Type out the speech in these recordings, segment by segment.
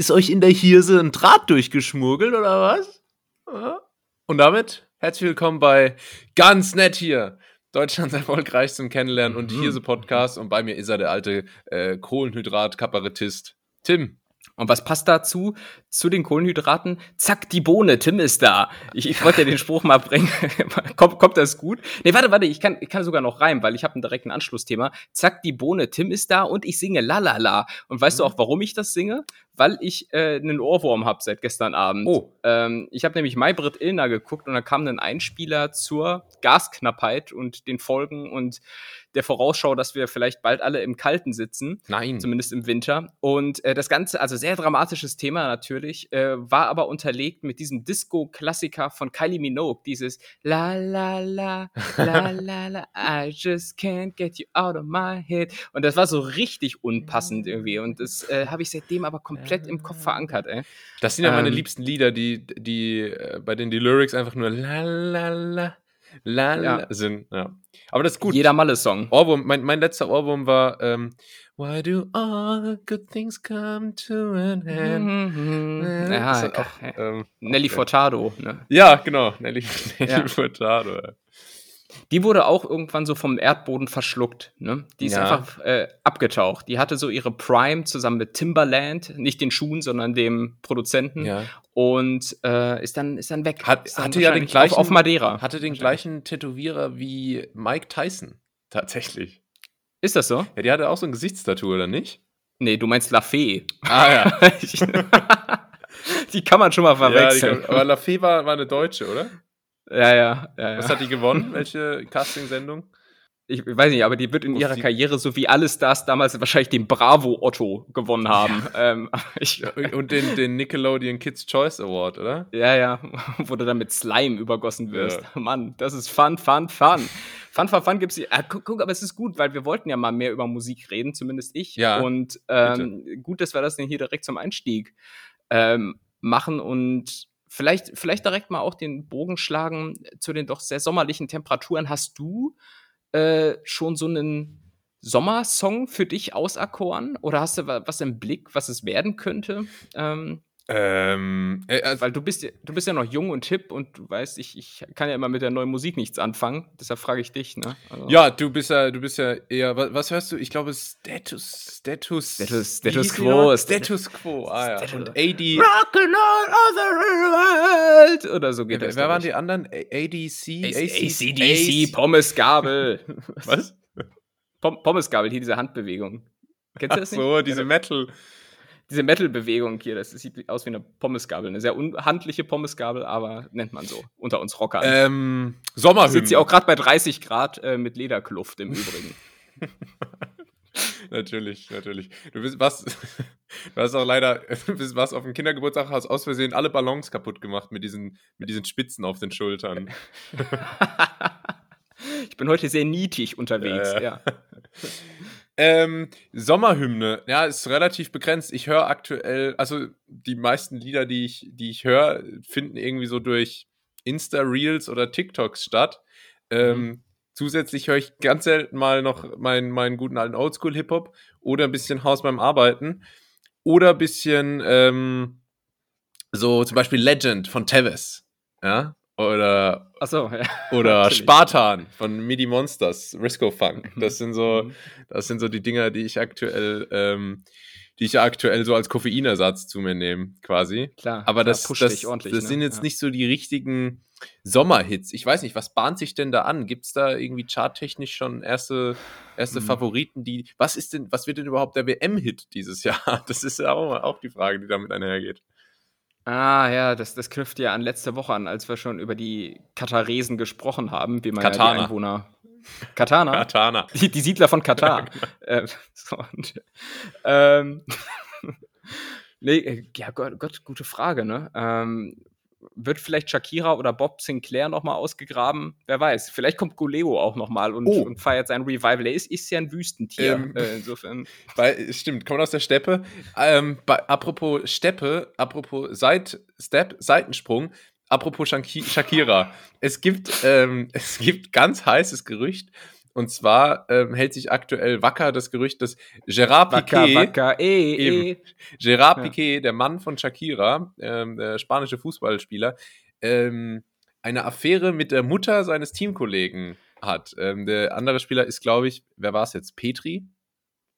ist euch in der Hirse ein Draht durchgeschmuggelt oder was? Und damit herzlich willkommen bei Ganz nett hier. Deutschlands erfolgreichstem Kennenlernen und Mhm. Hirse Podcast. Und bei mir ist er der alte äh, Kohlenhydrat-Kabarettist Tim. Und was passt dazu? Zu den Kohlenhydraten? Zack, die Bohne, Tim ist da. Ich, ich wollte ja den Spruch mal bringen. kommt, kommt das gut? Nee, warte, warte, ich kann, ich kann sogar noch reimen, weil ich habe ein direkten Anschlussthema. Zack, die Bohne, Tim ist da und ich singe Lalala. Und weißt du auch, warum ich das singe? Weil ich äh, einen Ohrwurm habe seit gestern Abend. Oh. Ähm, ich habe nämlich Maybrit Illner geguckt und da kam ein Einspieler zur Gasknappheit und den Folgen und der Vorausschau, dass wir vielleicht bald alle im Kalten sitzen Nein. zumindest im Winter. Und äh, das Ganze, also sehr dramatisches Thema natürlich, äh, war aber unterlegt mit diesem Disco-Klassiker von Kylie Minogue, dieses La la la, la la la, I just can't get you out of my head. Und das war so richtig unpassend irgendwie. Und das äh, habe ich seitdem aber komplett im Kopf verankert, ey. Das sind ja meine Ähm. liebsten Lieder, die, die, äh, bei denen die Lyrics einfach nur la la la, la la Ja. sind. Ja. Aber das ist gut. Jeder Malle-Song. Ohrwurm, mein, mein letzter Ohrwurm war ähm, Why do all the good things come to an end? Ja, ist halt ka- auch, ähm, Nelly auch- Furtado, ne? Ja, genau. Nelly, Nelly Ja. Furtado. Ja. Die wurde auch irgendwann so vom Erdboden verschluckt. Ne? Die ist Ja. einfach äh, abgetaucht. Die hatte so ihre Prime zusammen mit Timberland, nicht den Schuhen, sondern dem Produzenten. Ja. Und äh, ist, dann, ist dann weg. Hat- dann hatte ja den gleichen- auf, auf Madeira. Hatte den gleichen Tätowierer wie Mike Tyson. Tatsächlich. Ist das so? Ja, die hatte auch so ein Gesichtstattoo, oder nicht? Nee, du meinst La Fee. Ah, ja. die kann man schon mal ja die, verwechseln. aber La Fee war, war eine Deutsche, oder? Ja, ja, ja. Was ja. hat die gewonnen? Welche Castingsendung? Ich weiß nicht, aber die wird in Muss ihrer die- Karriere, so wie alle Stars damals, wahrscheinlich den Bravo Otto gewonnen haben. Ähm, aber ich, Ja, und den, den Nickelodeon Kids Choice Award, oder? Ja, ja, wo du dann mit Slime übergossen wirst. Ja. Mann, das ist fun, fun, fun. Fun, fun, fun gibt's hier. Ah, guck, guck, aber es ist gut, weil wir wollten ja mal mehr über Musik reden, zumindest ich. Ja, Und ähm, gut, dass wir das denn hier direkt zum Einstieg ähm, machen und vielleicht, vielleicht direkt mal auch den Bogen schlagen zu den doch sehr sommerlichen Temperaturen. Hast du äh, schon so einen Sommersong für dich auserkoren? Oder hast du wa- was im Blick, was es werden könnte? Ähm, Ähm, äh, also, weil du bist, ja- du bist ja noch jung und hip und du weißt, ich, ich kann ja immer mit der neuen Musik nichts anfangen. Deshalb frage ich dich, ne? Also, ja, du bist ja, du bist ja eher, was, was hörst du? Ich glaube, Status, Status, Status- Status Quo Status Quo, ah ja. Status- Und AD, Rockin' all over the world! Oder so geht wer, das. wer waren die anderen? ADC? ACDC, Pommesgabel. Was? Pom Pommesgabel, hier diese Handbewegung. Kennst du das nicht? so, diese Metal. Diese Metal-Bewegung hier, das sieht aus wie eine Pommesgabel. Eine sehr unhandliche Pommesgabel, aber nennt man so. Unter uns Rockern. Ähm, Sommerhymne. sitzt sie auch gerade bei 30 Grad äh, mit Lederkluft im Übrigen. Natürlich, natürlich. Du bist was, du hast auch leider, du bist was auf dem Kindergeburtstag, hast aus Versehen alle Ballons kaputt gemacht mit diesen, mit diesen Spitzen auf den Schultern. ich bin heute sehr nietig unterwegs, Ja, ja. ja. Ähm, Sommerhymne, ja, ist relativ begrenzt. Ich höre aktuell, also die meisten Lieder, die ich, die ich höre, finden irgendwie so durch Insta-Reels oder TikToks statt. Ähm, Zusätzlich höre ich ganz selten mal noch meinen, meinen guten alten Oldschool-Hip-Hop oder ein bisschen Haus beim Arbeiten oder ein bisschen ähm, so zum Beispiel Legend von Tevez, ja, oder Achso, ja. oder. Spartan von MIDI Monsters, Risco Funk. Mhm. Das sind so, Mhm. das sind so die Dinger, die ich aktuell, ähm, die ich aktuell so als Koffeinersatz zu mir nehme, quasi. Klar, Aber das, pusht das, das ne? sind jetzt Ja. nicht so die richtigen Sommerhits. Ich weiß nicht, was bahnt sich denn da an? Gibt es da irgendwie charttechnisch schon erste, erste Mhm. Favoriten, die. Was ist denn, was wird denn überhaupt der WM-Hit dieses Jahr? Das ist ja auch, auch die Frage, die damit einhergeht. Ah, ja, das, das knüpft ja an letzte Woche an, als wir schon über die Kataresen gesprochen haben, wie man ja Katana. die Einwohner. Katana? Katana. Die, die Siedler von Katar. äh, so, und, ähm, nee, äh, ja, Gott, Gott, gute Frage, ne? Ähm, wird vielleicht Shakira oder Bob Sinclair nochmal ausgegraben? Wer weiß. Vielleicht kommt Guleo auch nochmal und, Oh. und feiert sein Revival. Er ist, ist ja ein Wüstentier. Ähm. Äh, insofern. Weil, stimmt, kommt aus der Steppe. Ähm, bei, apropos Steppe, apropos Seit, Step, Seitensprung, apropos Shaki Shakira. es gibt, ähm, es gibt ganz heißes Gerücht. Und zwar ähm, hält sich aktuell wacker das Gerücht, dass Gerard Wacker, Piqué, wacker, eh, Eben. eh. Gerard Ja. Piqué, der Mann von Shakira, ähm, der spanische Fußballspieler, ähm, eine Affäre mit der Mutter seines Teamkollegen hat. Ähm, der andere Spieler ist, glaube ich, wer war es jetzt? Petri?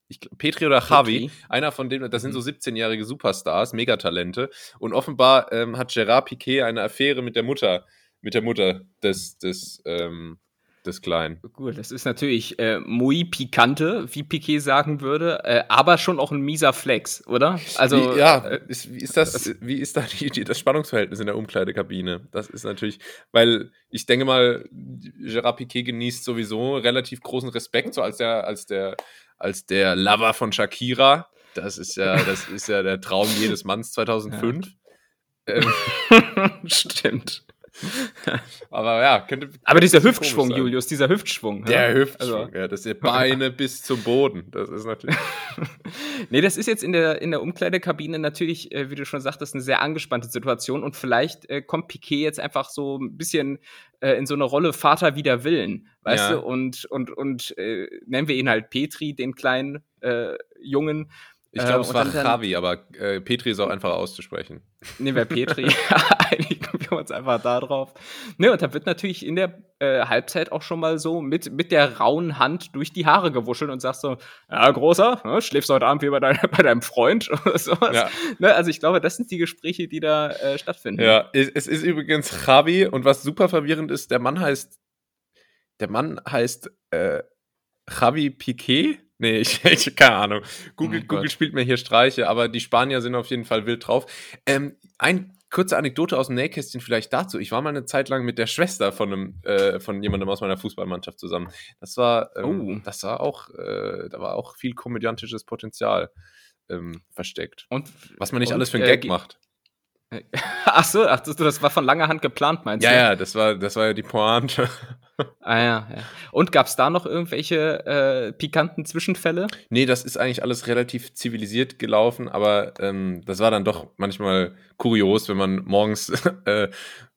Ich, Petri oder Javi, Petri. einer von denen, das sind Mhm. so 17-jährige Superstars, Megatalente. Und offenbar ähm, hat Gerard Piqué eine Affäre mit der Mutter, mit der Mutter des, des, ähm, des Kleinen. Gut, das ist natürlich äh, muy picante, wie Piquet sagen würde, äh, aber schon auch ein mieser Flex, oder? Also wie, ja, äh, ist, wie ist das, wie ist da die, die, das Spannungsverhältnis in der Umkleidekabine? Das ist natürlich, weil ich denke mal, Gerard Piquet genießt sowieso relativ großen Respekt, so als der, als der, als der Lover von Shakira. Das ist ja, das ist ja der Traum jedes Manns 2005. Ähm, stimmt. Aber ja, könnte. Aber dieser Hüftschwung. Julius, dieser Hüftschwung. Der ja? Hüftschwung, Also- ja, das sind Beine bis zum Boden. Das ist natürlich. Nee, das ist jetzt in der, in der Umkleidekabine natürlich, äh, wie du schon sagtest, eine sehr angespannte Situation und vielleicht äh, kommt Piquet jetzt einfach so ein bisschen äh, in so eine Rolle Vater wider Willen, weißt Ja. du? Und, und, und äh, nennen wir ihn halt Petri, den kleinen äh, Jungen. Ich Äh, glaube, es und war Javi, aber äh, Petri ist auch einfacher auszusprechen. Nehmen wir Petri, einigen wir uns einfach da drauf. Ne, und da wird natürlich in der äh, Halbzeit auch schon mal so mit, mit der rauen Hand durch die Haare gewuschelt und sagst so, ja, Großer, ne, schläfst du heute Abend wie bei, dein, bei deinem Freund oder sowas. Ja. Ne, also ich glaube, das sind die Gespräche, die da äh, stattfinden. Ja, es, es ist übrigens Javi und was super verwirrend ist, der Mann heißt, der Mann heißt äh, Javi Piquet? Nee, ich, ich keine Ahnung. Google, Oh. Google spielt mir hier Streiche, aber die Spanier sind auf jeden Fall wild drauf. Ähm, ein kurze Anekdote aus dem Nähkästchen vielleicht dazu. Ich war mal eine Zeit lang mit der Schwester von einem, äh, von jemandem aus meiner Fußballmannschaft zusammen. Das war, ähm, Oh. das war auch, äh, da war auch viel komödiantisches Potenzial ähm, versteckt. Und, Was man nicht und, alles für einen äh, Gag macht. Ach so, ach, das, das war von langer Hand geplant, meinst Ja, du? ja, das war, das war ja die Pointe. Ah, ja, ja. Und gab es da noch irgendwelche äh, pikanten Zwischenfälle? Nee, das ist eigentlich alles relativ zivilisiert gelaufen, aber ähm, das war dann doch manchmal kurios, wenn man morgens äh,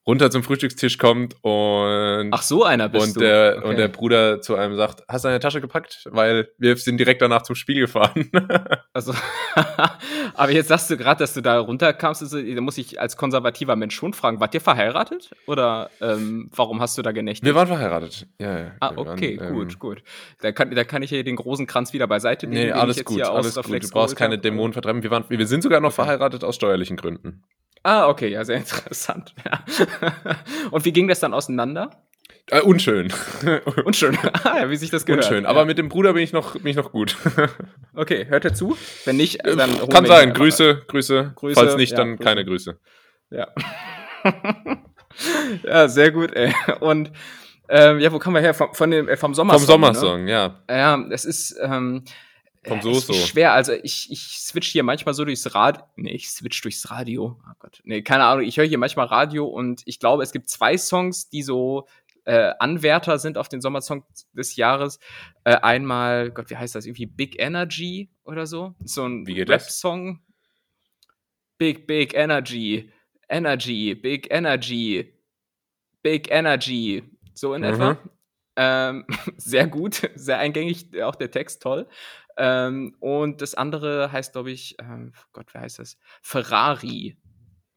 runter zum Frühstückstisch kommt und, Ach, so einer bist und, du. der, Okay. und der Bruder zu einem sagt, hast du deine Tasche gepackt? Weil wir sind direkt danach zum Spiel gefahren. Also, aber jetzt sagst du gerade, dass du da runterkamst. Also, da muss ich als konservativer Mensch schon fragen, wart ihr verheiratet? Oder ähm, warum hast du da genächtigt? wir waren verheiratet. Ja, ja. ah, wir waren, okay, ähm, gut, gut. Da kann, da kann ich hier den großen Kranz wieder beiseite legen. Nee, alles gut, alles gut. Du brauchst keine. Dämonen vertreiben. Wir, waren, wir sind sogar noch verheiratet aus steuerlichen Gründen. Ah, okay, ja, sehr interessant. Ja. Und wie ging das dann auseinander? Äh, unschön. Unschön. ah, ja, wie sich das gehört. unschön. ja. Aber mit dem Bruder bin ich noch, bin ich noch gut. Okay, hört er zu? Wenn nicht, äh, dann Kann sein. Grüße, Grüße, Grüße, Falls nicht, ja, dann Grüße. keine Grüße. Ja. ja, sehr gut, ey. Und ähm, ja, wo kommen wir her? Vom, von dem, äh, vom Sommersong. Vom Sommersong, ja. Ne? Ja, es ist, ähm, Vom äh, es ist schwer. Also ich, ich switch hier manchmal so durchs Radio. Nee, ich switch durchs Radio. Oh Gott. Nee, keine Ahnung. Ich höre hier manchmal Radio und ich glaube, es gibt zwei Songs, die so äh, Anwärter sind auf den Sommersong des Jahres. Äh, einmal, Gott, wie heißt das? Irgendwie Big Energy oder so. So ein? Rap-Song. Big, Big Energy. Energy, Big Energy. Big Energy. So in Mhm. etwa. Ähm, sehr gut, sehr eingängig, auch der Text toll. Ähm, und das andere heißt, glaube ich, ähm, Gott, wer heißt das? Ferrari.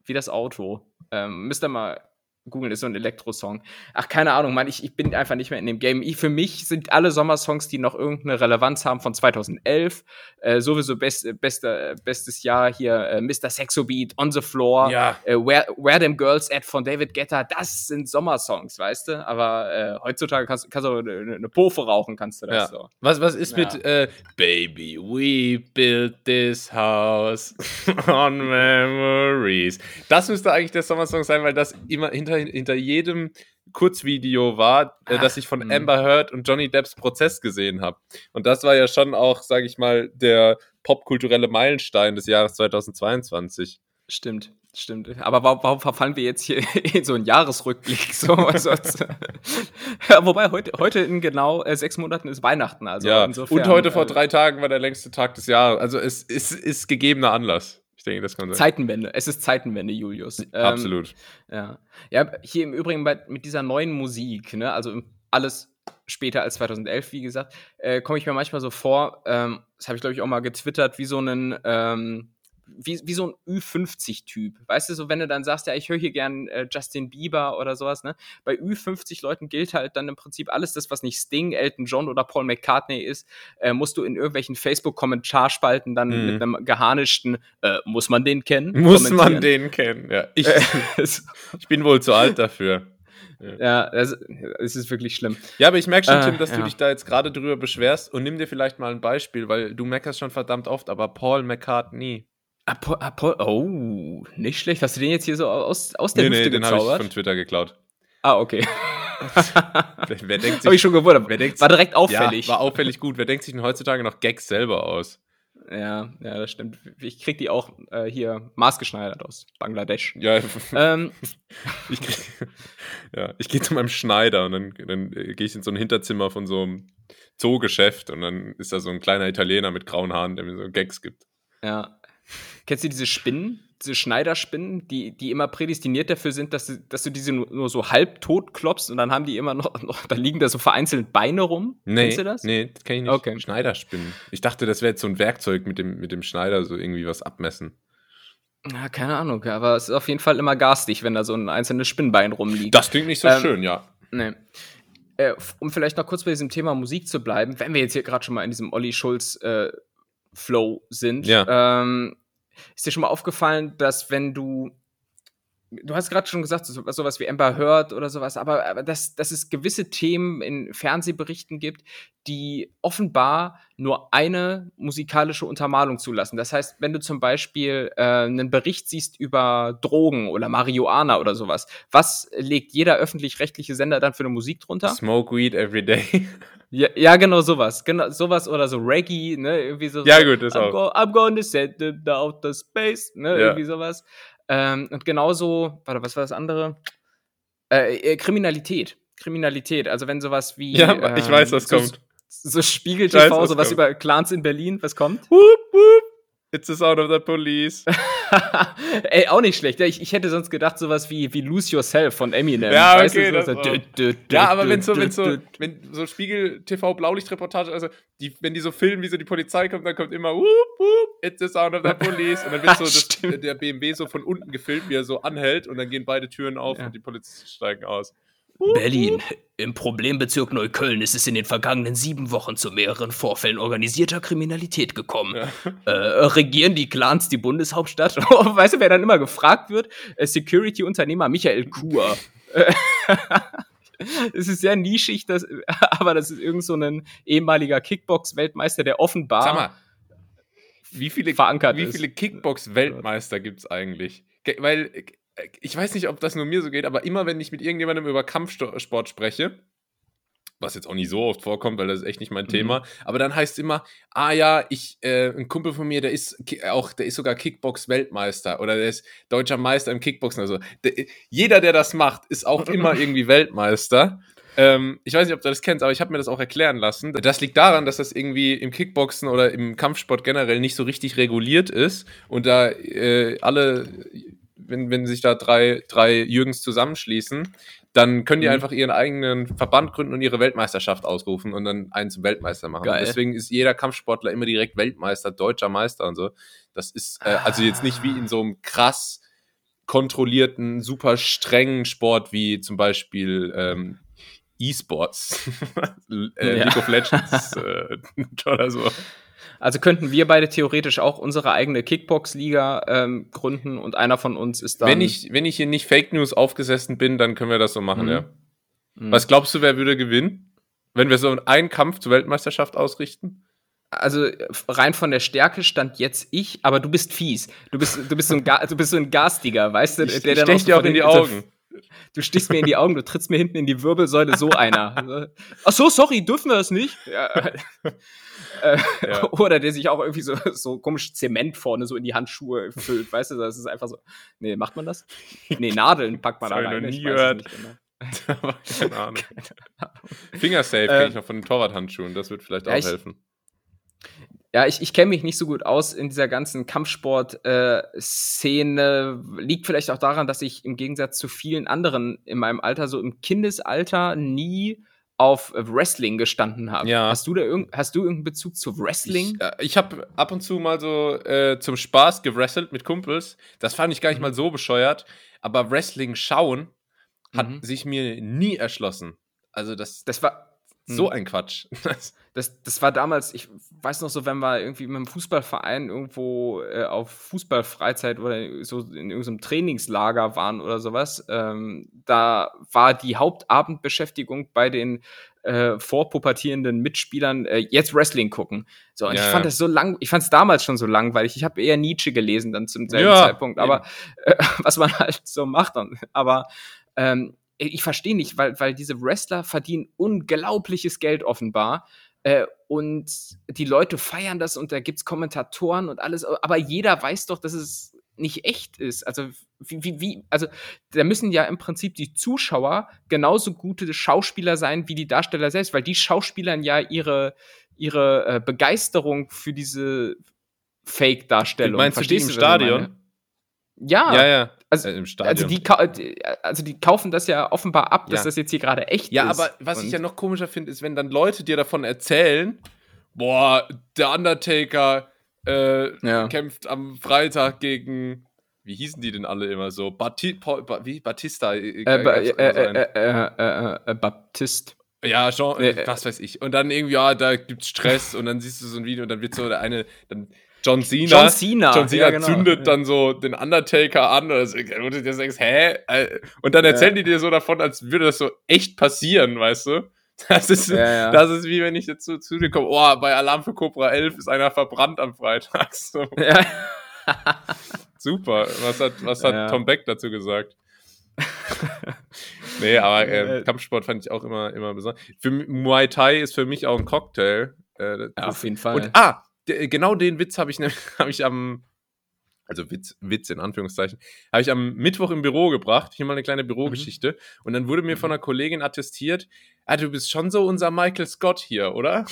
Wie das Auto. Ähm, müsst ihr mal googeln, ist so ein Elektrosong. Ach, keine Ahnung, Mann, ich, ich bin einfach nicht mehr in dem Game. Ich, für mich sind alle Sommersongs, die noch irgendeine Relevanz haben, von 2011. Äh, sowieso best, beste, bestes Jahr hier, äh, Mr. Sexo Beat, On the Floor. Ja. Äh, Where, Where Them Girls At von David Guetta, das sind Sommersongs, weißt du? Aber äh, heutzutage kannst, kannst du eine, eine Pofe rauchen, kannst du das Ja. so. Was, was ist Ja. mit äh, Baby, we built this house on memories? Das müsste eigentlich der Sommersong sein, weil das immer hinter, hinter jedem Kurzvideo war, äh, das ich von hm. Amber Heard und Johnny Depps Prozess gesehen habe. Und das war ja schon auch, sage ich mal, der popkulturelle Meilenstein des Jahres 2022. Stimmt, stimmt. Aber warum, warum verfallen wir jetzt hier in so einen Jahresrückblick? So, also, ja, wobei heute, heute in genau äh, sechs Monaten ist Weihnachten. Also ja, insofern, und heute vor äh, drei Tagen war der längste Tag des Jahres. Also es ist, ist gegebener Anlass. Ich denke, das kann sein. Zeitenwende. Es ist Zeitenwende, Julius. Ähm, Absolut. Ja. ja, hier im Übrigen bei, mit dieser neuen Musik, ne, also alles, später als 2011, wie gesagt, äh, komme ich mir manchmal so vor, ähm, das habe ich glaube ich auch mal getwittert, wie so einen, ähm, wie, wie so ein Ü50-Typ. Weißt du, so wenn du dann sagst, ja, ich höre hier gern äh, Justin Bieber oder sowas, ne? Bei Ü50 Leuten gilt halt dann im Prinzip alles das, was nicht Sting, Elton John oder Paul McCartney ist, äh, musst du in irgendwelchen Facebook-Kommentarspalten dann mhm. mit einem geharnischten, äh, muss man den kennen? Muss man den kennen, ja. Ich, ich bin wohl zu alt dafür. Ja, es, es ist wirklich schlimm. Ja, aber ich merke schon, Tim, äh, dass ja. du dich da jetzt gerade drüber beschwerst und nimm dir vielleicht mal ein Beispiel, weil du meckerst schon verdammt oft, aber Paul McCartney. Apo, Apo, oh, nicht schlecht. Hast du den jetzt hier so aus, aus der nee, Hüfte nee, den habe ich von Twitter geklaut. Ah, okay. wer, denkt sich, Hab ich schon gewundert. Wer denkt, war direkt auffällig. Ja, war auffällig gut. Wer denkt sich denn heutzutage noch Gags selber aus? Ja, ja, das stimmt. Ich krieg die auch äh, hier maßgeschneidert aus Bangladesch. Ja, ähm. ich, ja, ich gehe zu meinem Schneider und dann, dann gehe ich in so ein Hinterzimmer von so einem Zoogeschäft und dann ist da so ein kleiner Italiener mit grauen Haaren, der mir so Gags gibt. Ja, Kennst du diese Spinnen, diese Schneiderspinnen, die, die immer prädestiniert dafür sind, dass du, dass du diese nur, nur so halb tot klopfst und dann haben die immer noch, noch da liegen da so vereinzelt Beine rum? Nee, Kennst du das? Nee, das kenn ich nicht. Okay. Schneiderspinnen. Ich dachte, das wäre jetzt so ein Werkzeug mit dem, mit dem Schneider, so irgendwie was abmessen. Ja, keine Ahnung, aber es ist auf jeden Fall immer garstig, wenn da so ein einzelnes Spinnbein rumliegt. Das klingt nicht so ähm, schön, ja. Nee. Äh, um vielleicht noch kurz bei diesem Thema Musik zu bleiben, wenn wir jetzt hier gerade schon mal in diesem Olli Schulz äh, Flow sind, ja. ähm, ist dir schon mal aufgefallen, dass wenn du du hast gerade schon gesagt, so, sowas wie Amber Heard oder sowas, aber, aber dass, dass es gewisse Themen in Fernsehberichten gibt, die offenbar nur eine musikalische Untermalung zulassen. Das heißt, wenn du zum Beispiel äh, einen Bericht siehst über Drogen oder Marihuana oder sowas, was legt jeder öffentlich-rechtliche Sender dann für eine Musik drunter? Smoke Weed Every Day. Ja, ja, genau sowas. Genau, sowas oder so Reggae, ne? Irgendwie so. Ja, gut, das I'm auch. Go, I'm gonna set the outer space, ne? Ja. Irgendwie sowas. Ähm, und genauso, warte, was war das andere? Äh, äh, Kriminalität. Kriminalität. Also wenn sowas wie. Ja, ähm, ich weiß, was so, kommt. So Spiegel TV, sowas kommt. über Clans in Berlin, was kommt? Whoop, whoop. It's the sound of the police. Ey, auch nicht schlecht. Ich, ich hätte sonst gedacht, sowas wie, wie Lose Yourself von Eminem. Ja, weißt okay. Du, so, dü, dü, dü, ja, aber wenn so, wenn so, wenn so Spiegel TV Blaulichtreportage, also die, wenn die so filmen, wie so die Polizei kommt, dann kommt immer whoop, whoop, it's the sound of the police. Und dann wird so das, der BMW so von unten gefilmt, wie er so anhält und dann gehen beide Türen auf ja. und die Polizisten steigen aus. Berlin. Im Problembezirk Neukölln ist es in den vergangenen sieben Wochen zu mehreren Vorfällen organisierter Kriminalität gekommen. Ja. Äh, regieren die Clans die Bundeshauptstadt? weißt du, wer dann immer gefragt wird? Äh, Security-Unternehmer Michael Kur. es ist sehr nischig, das, aber das ist irgend so ein ehemaliger Kickbox-Weltmeister, der offenbar Sag mal, wie viele, verankert wie viele Kickbox-Weltmeister gibt es eigentlich? Weil ich weiß nicht, ob das nur mir so geht, aber immer wenn ich mit irgendjemandem über Kampfsport spreche, was jetzt auch nicht so oft vorkommt, weil das ist echt nicht mein mhm. Thema. Aber dann heißt es immer, ah ja, ich, äh, ein Kumpel von mir, der ist auch, der ist sogar Kickbox-Weltmeister oder der ist deutscher Meister im Kickboxen. Also der, jeder, der das macht, ist auch immer irgendwie Weltmeister. Ähm, ich weiß nicht, ob du das kennst, aber ich habe mir das auch erklären lassen. Das liegt daran, dass das irgendwie im Kickboxen oder im Kampfsport generell nicht so richtig reguliert ist und da äh, alle wenn, wenn sich da drei, drei Jürgens zusammenschließen, dann können die mhm. einfach ihren eigenen Verband gründen und ihre Weltmeisterschaft ausrufen und dann einen zum Weltmeister machen. Deswegen ist jeder Kampfsportler immer direkt Weltmeister, deutscher Meister und so. Das ist äh, also jetzt nicht wie in so einem krass kontrollierten, super strengen Sport wie zum Beispiel ähm, E-Sports, äh, ja. League of Legends äh, oder so. Also könnten wir beide theoretisch auch unsere eigene Kickbox-Liga ähm, gründen und einer von uns ist dann. Wenn ich, wenn ich hier nicht Fake News aufgesessen bin, dann können wir das so machen, mhm. ja. Mhm. Was glaubst du, wer würde gewinnen? Wenn wir so einen Kampf zur Weltmeisterschaft ausrichten? Also rein von der Stärke stand jetzt ich, aber du bist fies. Du bist, du bist so ein, Ga du bist so ein Garstiger, weißt du? Ich, der ich stech dir auch in die Augen. Du stichst mir in die Augen, du trittst mir hinten in die Wirbelsäule, so einer. Ach so, sorry, dürfen wir das nicht? Ja. Äh, ja. Oder der sich auch irgendwie so, so komisch Zement vorne so in die Handschuhe füllt, weißt du? Das ist einfach so. Nee, macht man das? Nee, Nadeln packt man das da rein. Ich noch nie gehört. Genau. Keine Ahnung. Fingersafe äh, kenne ich noch von den Torwarthandschuhen, das wird vielleicht ja, auch ich, helfen. Ja, ich, ich kenne mich nicht so gut aus in dieser ganzen Kampfsport-Szene. Äh, Liegt vielleicht auch daran, dass ich im Gegensatz zu vielen anderen in meinem Alter, so im Kindesalter, nie auf Wrestling gestanden habe. Ja. Hast du da irgend, hast du irgendeinen Bezug zu Wrestling? Ich, äh, ich habe ab und zu mal so äh, zum Spaß gewrestelt mit Kumpels. Das fand ich gar nicht Mhm. mal so bescheuert. Aber Wrestling schauen hat Mhm. sich mir nie erschlossen. Also das, das war so Mhm. ein Quatsch. Das- Das, das war damals, ich weiß noch so, wenn wir irgendwie mit einem Fußballverein irgendwo äh, auf Fußballfreizeit oder so in irgendeinem Trainingslager waren oder sowas, ähm, da war die Hauptabendbeschäftigung bei den äh, vorpubertierenden Mitspielern äh, jetzt Wrestling gucken. So, und Ja, ich fand das so lang, ich fand es damals schon so langweilig. Ich habe eher Nietzsche gelesen dann zum selben Ja, Zeitpunkt, aber äh, was man halt so macht dann. Aber ähm, ich verstehe nicht, weil, weil diese Wrestler verdienen unglaubliches Geld offenbar. Äh, und die Leute feiern das und da gibt es Kommentatoren und alles, aber jeder weiß doch, dass es nicht echt ist. Also, wie, wie, wie, also da müssen ja im Prinzip die Zuschauer genauso gute Schauspieler sein wie die Darsteller selbst, weil die Schauspielern ja ihre, ihre äh, Begeisterung für diese Fake-Darstellung. Meinst du die im Stadion? Ja, ja, ja. also, äh, im Stadion. also die, die- also die kaufen das ja offenbar ab, dass Ja. das jetzt hier gerade echt Ja, ist. aber was ich Und- ja noch komischer finde, ist, wenn dann Leute dir davon erzählen, boah, der Undertaker äh, Ja. kämpft am Freitag gegen, wie hießen die denn alle immer so? Bati Paul, ba wie? Batista? äh, ba- äh, äh, äh, äh, äh, äh, Baptist. ja, Jean, äh, was weiß ich. Und dann irgendwie, ja, da gibt's Stress und dann siehst du so ein Video und dann wird so der eine, dann John Cena. John Cena. John Cena ja, genau. zündet dann so den Undertaker an oder so, wo du dir denkst, hä? Äh, Und dann erzählen die dir so davon, als würde das so echt passieren, weißt du? Das ist, Ja, ja. das ist wie wenn ich jetzt zu, zu dir komme, oh, bei Alarm für Cobra 11 ist einer verbrannt am Freitag. So, Ja. super. Was hat, was hat Ja. Tom Beck dazu gesagt? nee, aber äh, Äh, Kampfsport fand ich auch immer, immer besonders. Für Muay Thai ist für mich auch ein Cocktail. Äh, Ja, auf jeden Fall. und ah, genau den Witz habe ich, hab ich am, also Witz, Witz in Anführungszeichen, habe ich am Mittwoch im Büro gebracht. Hier mal eine kleine Bürogeschichte. Und dann wurde mir von einer Kollegin attestiert, ah, du bist schon so unser Michael Scott hier, oder?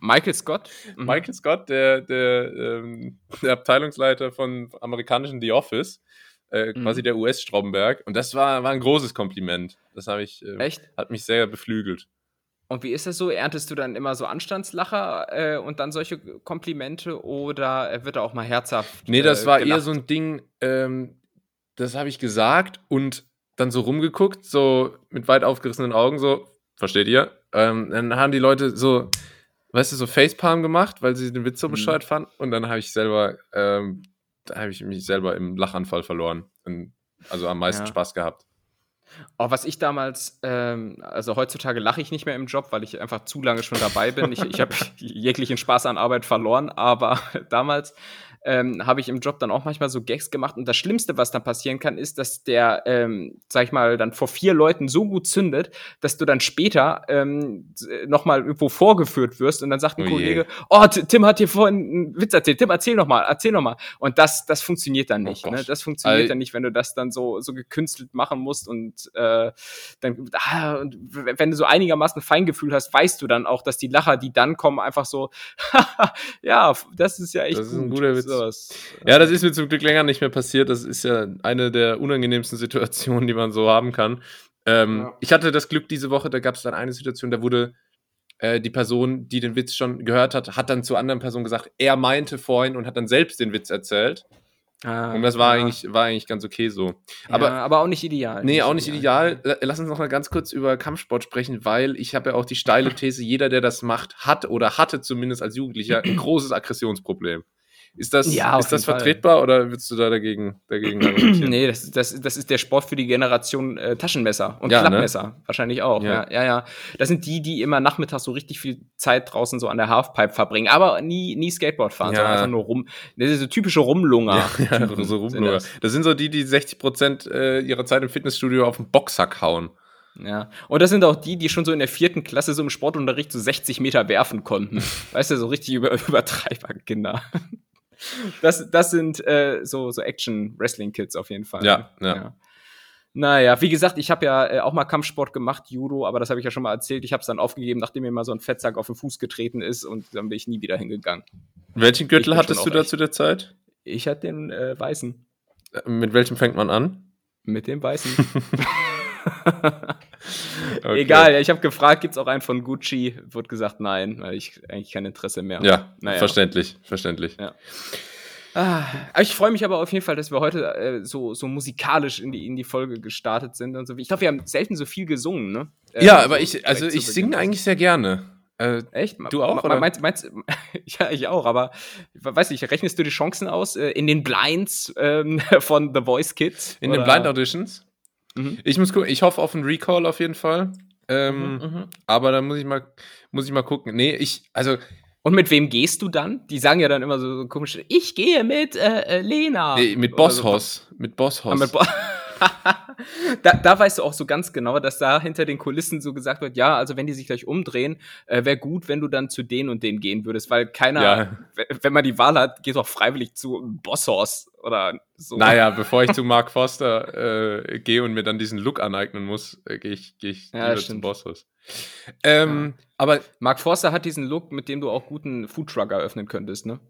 Michael Scott. Mhm. Michael Scott, der, der, ähm, der Abteilungsleiter von amerikanischen The Office, äh, quasi Mhm. der US-Stromberg. Und das war, war ein großes Kompliment. Das habe ich, äh, Echt? hat mich sehr beflügelt. Und wie ist das so? Erntest du dann immer so Anstandslacher äh, und dann solche Komplimente oder äh, wird er auch mal herzhaft? Nee, das äh, war eher gelacht? so ein Ding, ähm, das habe ich gesagt und dann so rumgeguckt, so mit weit aufgerissenen Augen, so, versteht ihr? Ähm, dann haben die Leute so, weißt du, so Facepalm gemacht, weil sie den Witz so Mhm. bescheuert fanden und dann habe ich selber, ähm, da habe ich mich selber im Lachanfall verloren. Und, also am meisten Ja. Spaß gehabt. Auch was ich damals, ähm, also heutzutage lache ich nicht mehr im Job, weil ich einfach zu lange schon dabei bin. Ich, ich habe jeglichen Spaß an Arbeit verloren, aber damals ähm, habe ich im Job dann auch manchmal so Gags gemacht. Und das Schlimmste, was dann passieren kann, ist, dass der, ähm, sag ich mal, dann vor vier Leuten so gut zündet, dass du dann später ähm, nochmal irgendwo vorgeführt wirst und dann sagt ein Oh. Kollege, oh, Tim hat dir vorhin einen Witz erzählt. Tim, erzähl noch mal, erzähl noch mal. Und das, das funktioniert dann Oh nicht. Gott. ne? Das funktioniert Also- dann nicht, wenn du das dann so, so gekünstelt machen musst und äh, dann, ah, und wenn du so einigermaßen Feingefühl hast, weißt du dann auch, dass die Lacher, die dann kommen, einfach so, ja, das ist ja echt Das ist ein gut. guter Witz. Sowas. Ja, das ist mir zum Glück länger nicht mehr passiert. Das ist ja eine der unangenehmsten Situationen, die man so haben kann. Ähm, Ja. Ich hatte das Glück diese Woche, da gab es dann eine Situation, da wurde äh, die Person, die den Witz schon gehört hat, hat dann zur anderen Person gesagt, er meinte vorhin und hat dann selbst den Witz erzählt. Ah, Und das war, ja. eigentlich, war eigentlich ganz okay so. aber, aber- aber auch nicht ideal. Nee, auch nicht ideal. La- Lass uns noch mal ganz kurz über Kampfsport sprechen, weil ich habe ja auch die steile These, jeder, der das macht, hat oder hatte zumindest als Jugendlicher ein großes Aggressionsproblem. Ist das, Ja, ist das Fall. vertretbar oder würdest du da dagegen, dagegen argumentieren? Nee, das, das, das ist der Sport für die Generation äh, Taschenmesser und Ja, ne? Klappmesser. Wahrscheinlich auch. Ja. Ja. ja, ja, Das sind die, die immer nachmittags so richtig viel Zeit draußen so an der Halfpipe verbringen, aber nie, nie Skateboard fahren, sondern einfach nur rum. Das ist so typische Rumlunger. Ja, so sind Rumblogger. das. Das sind so die, die 60% äh, ihrer Zeit im Fitnessstudio auf den Boxsack hauen. Ja. Und das sind auch die, die schon so in der vierten Klasse so im Sportunterricht so 60 Meter werfen konnten. weißt du, so richtig über, Übertreiberkinder. Das, das sind äh, so, so Action-Wrestling-Kids auf jeden Fall. Ja, ja. Naja, wie gesagt, ich habe ja äh, auch mal Kampfsport gemacht, Judo, aber das habe ich ja schon mal erzählt. Ich habe es dann aufgegeben, nachdem mir mal so ein Fettsack auf den Fuß getreten ist und dann bin ich nie wieder hingegangen. Welchen Gürtel hattest du da zu der Zeit? Ich hatte den äh, weißen. Äh, Mit welchem fängt man an? Mit dem weißen. okay. Egal, ich habe gefragt, gibt es auch einen von Gucci? Wurde gesagt, nein, weil ich eigentlich kein Interesse mehr habe. Ja, naja. verständlich, verständlich. Ja. Ah, ich freue mich aber auf jeden Fall, dass wir heute äh, so, so musikalisch in die, in die Folge gestartet sind und so. Ich glaube, wir haben selten so viel gesungen, ne? Äh, ja, aber ich, also ich singe eigentlich sehr gerne. Äh, Echt? Du auch? Oder? Meinst, meinst, ja, ich auch, aber weiß nicht, rechnest du die Chancen aus äh, in den Blinds ähm, von The Voice Kids? In oder? den Blind Auditions? Mhm. Ich muss gucken, ich hoffe auf einen Recall auf jeden Fall. Ähm, mhm, mhm. aber da muss ich mal, muss ich mal gucken. Nee, ich, also und mit wem gehst du dann? Die sagen ja dann immer so, so komisch, ich gehe mit äh, äh Lena. Nee, mit Bosshaus. So. Mit Bosshaus. Ah, mit Bo da, da weißt du auch so ganz genau, dass da hinter den Kulissen so gesagt wird, ja, also wenn die sich gleich umdrehen, äh, wäre gut, wenn du dann zu denen und denen gehen würdest, weil keiner, ja. wenn man die Wahl hat, geht doch freiwillig zu Bosshaus oder so. Naja, bevor ich zu Mark Foster äh, gehe und mir dann diesen Look aneignen muss, äh, gehe ich, geh ich ja, lieber zum Bosshaus. Ähm, ja. Aber Mark Forster hat diesen Look, mit dem du auch guten Foodtruck eröffnen könntest, ne?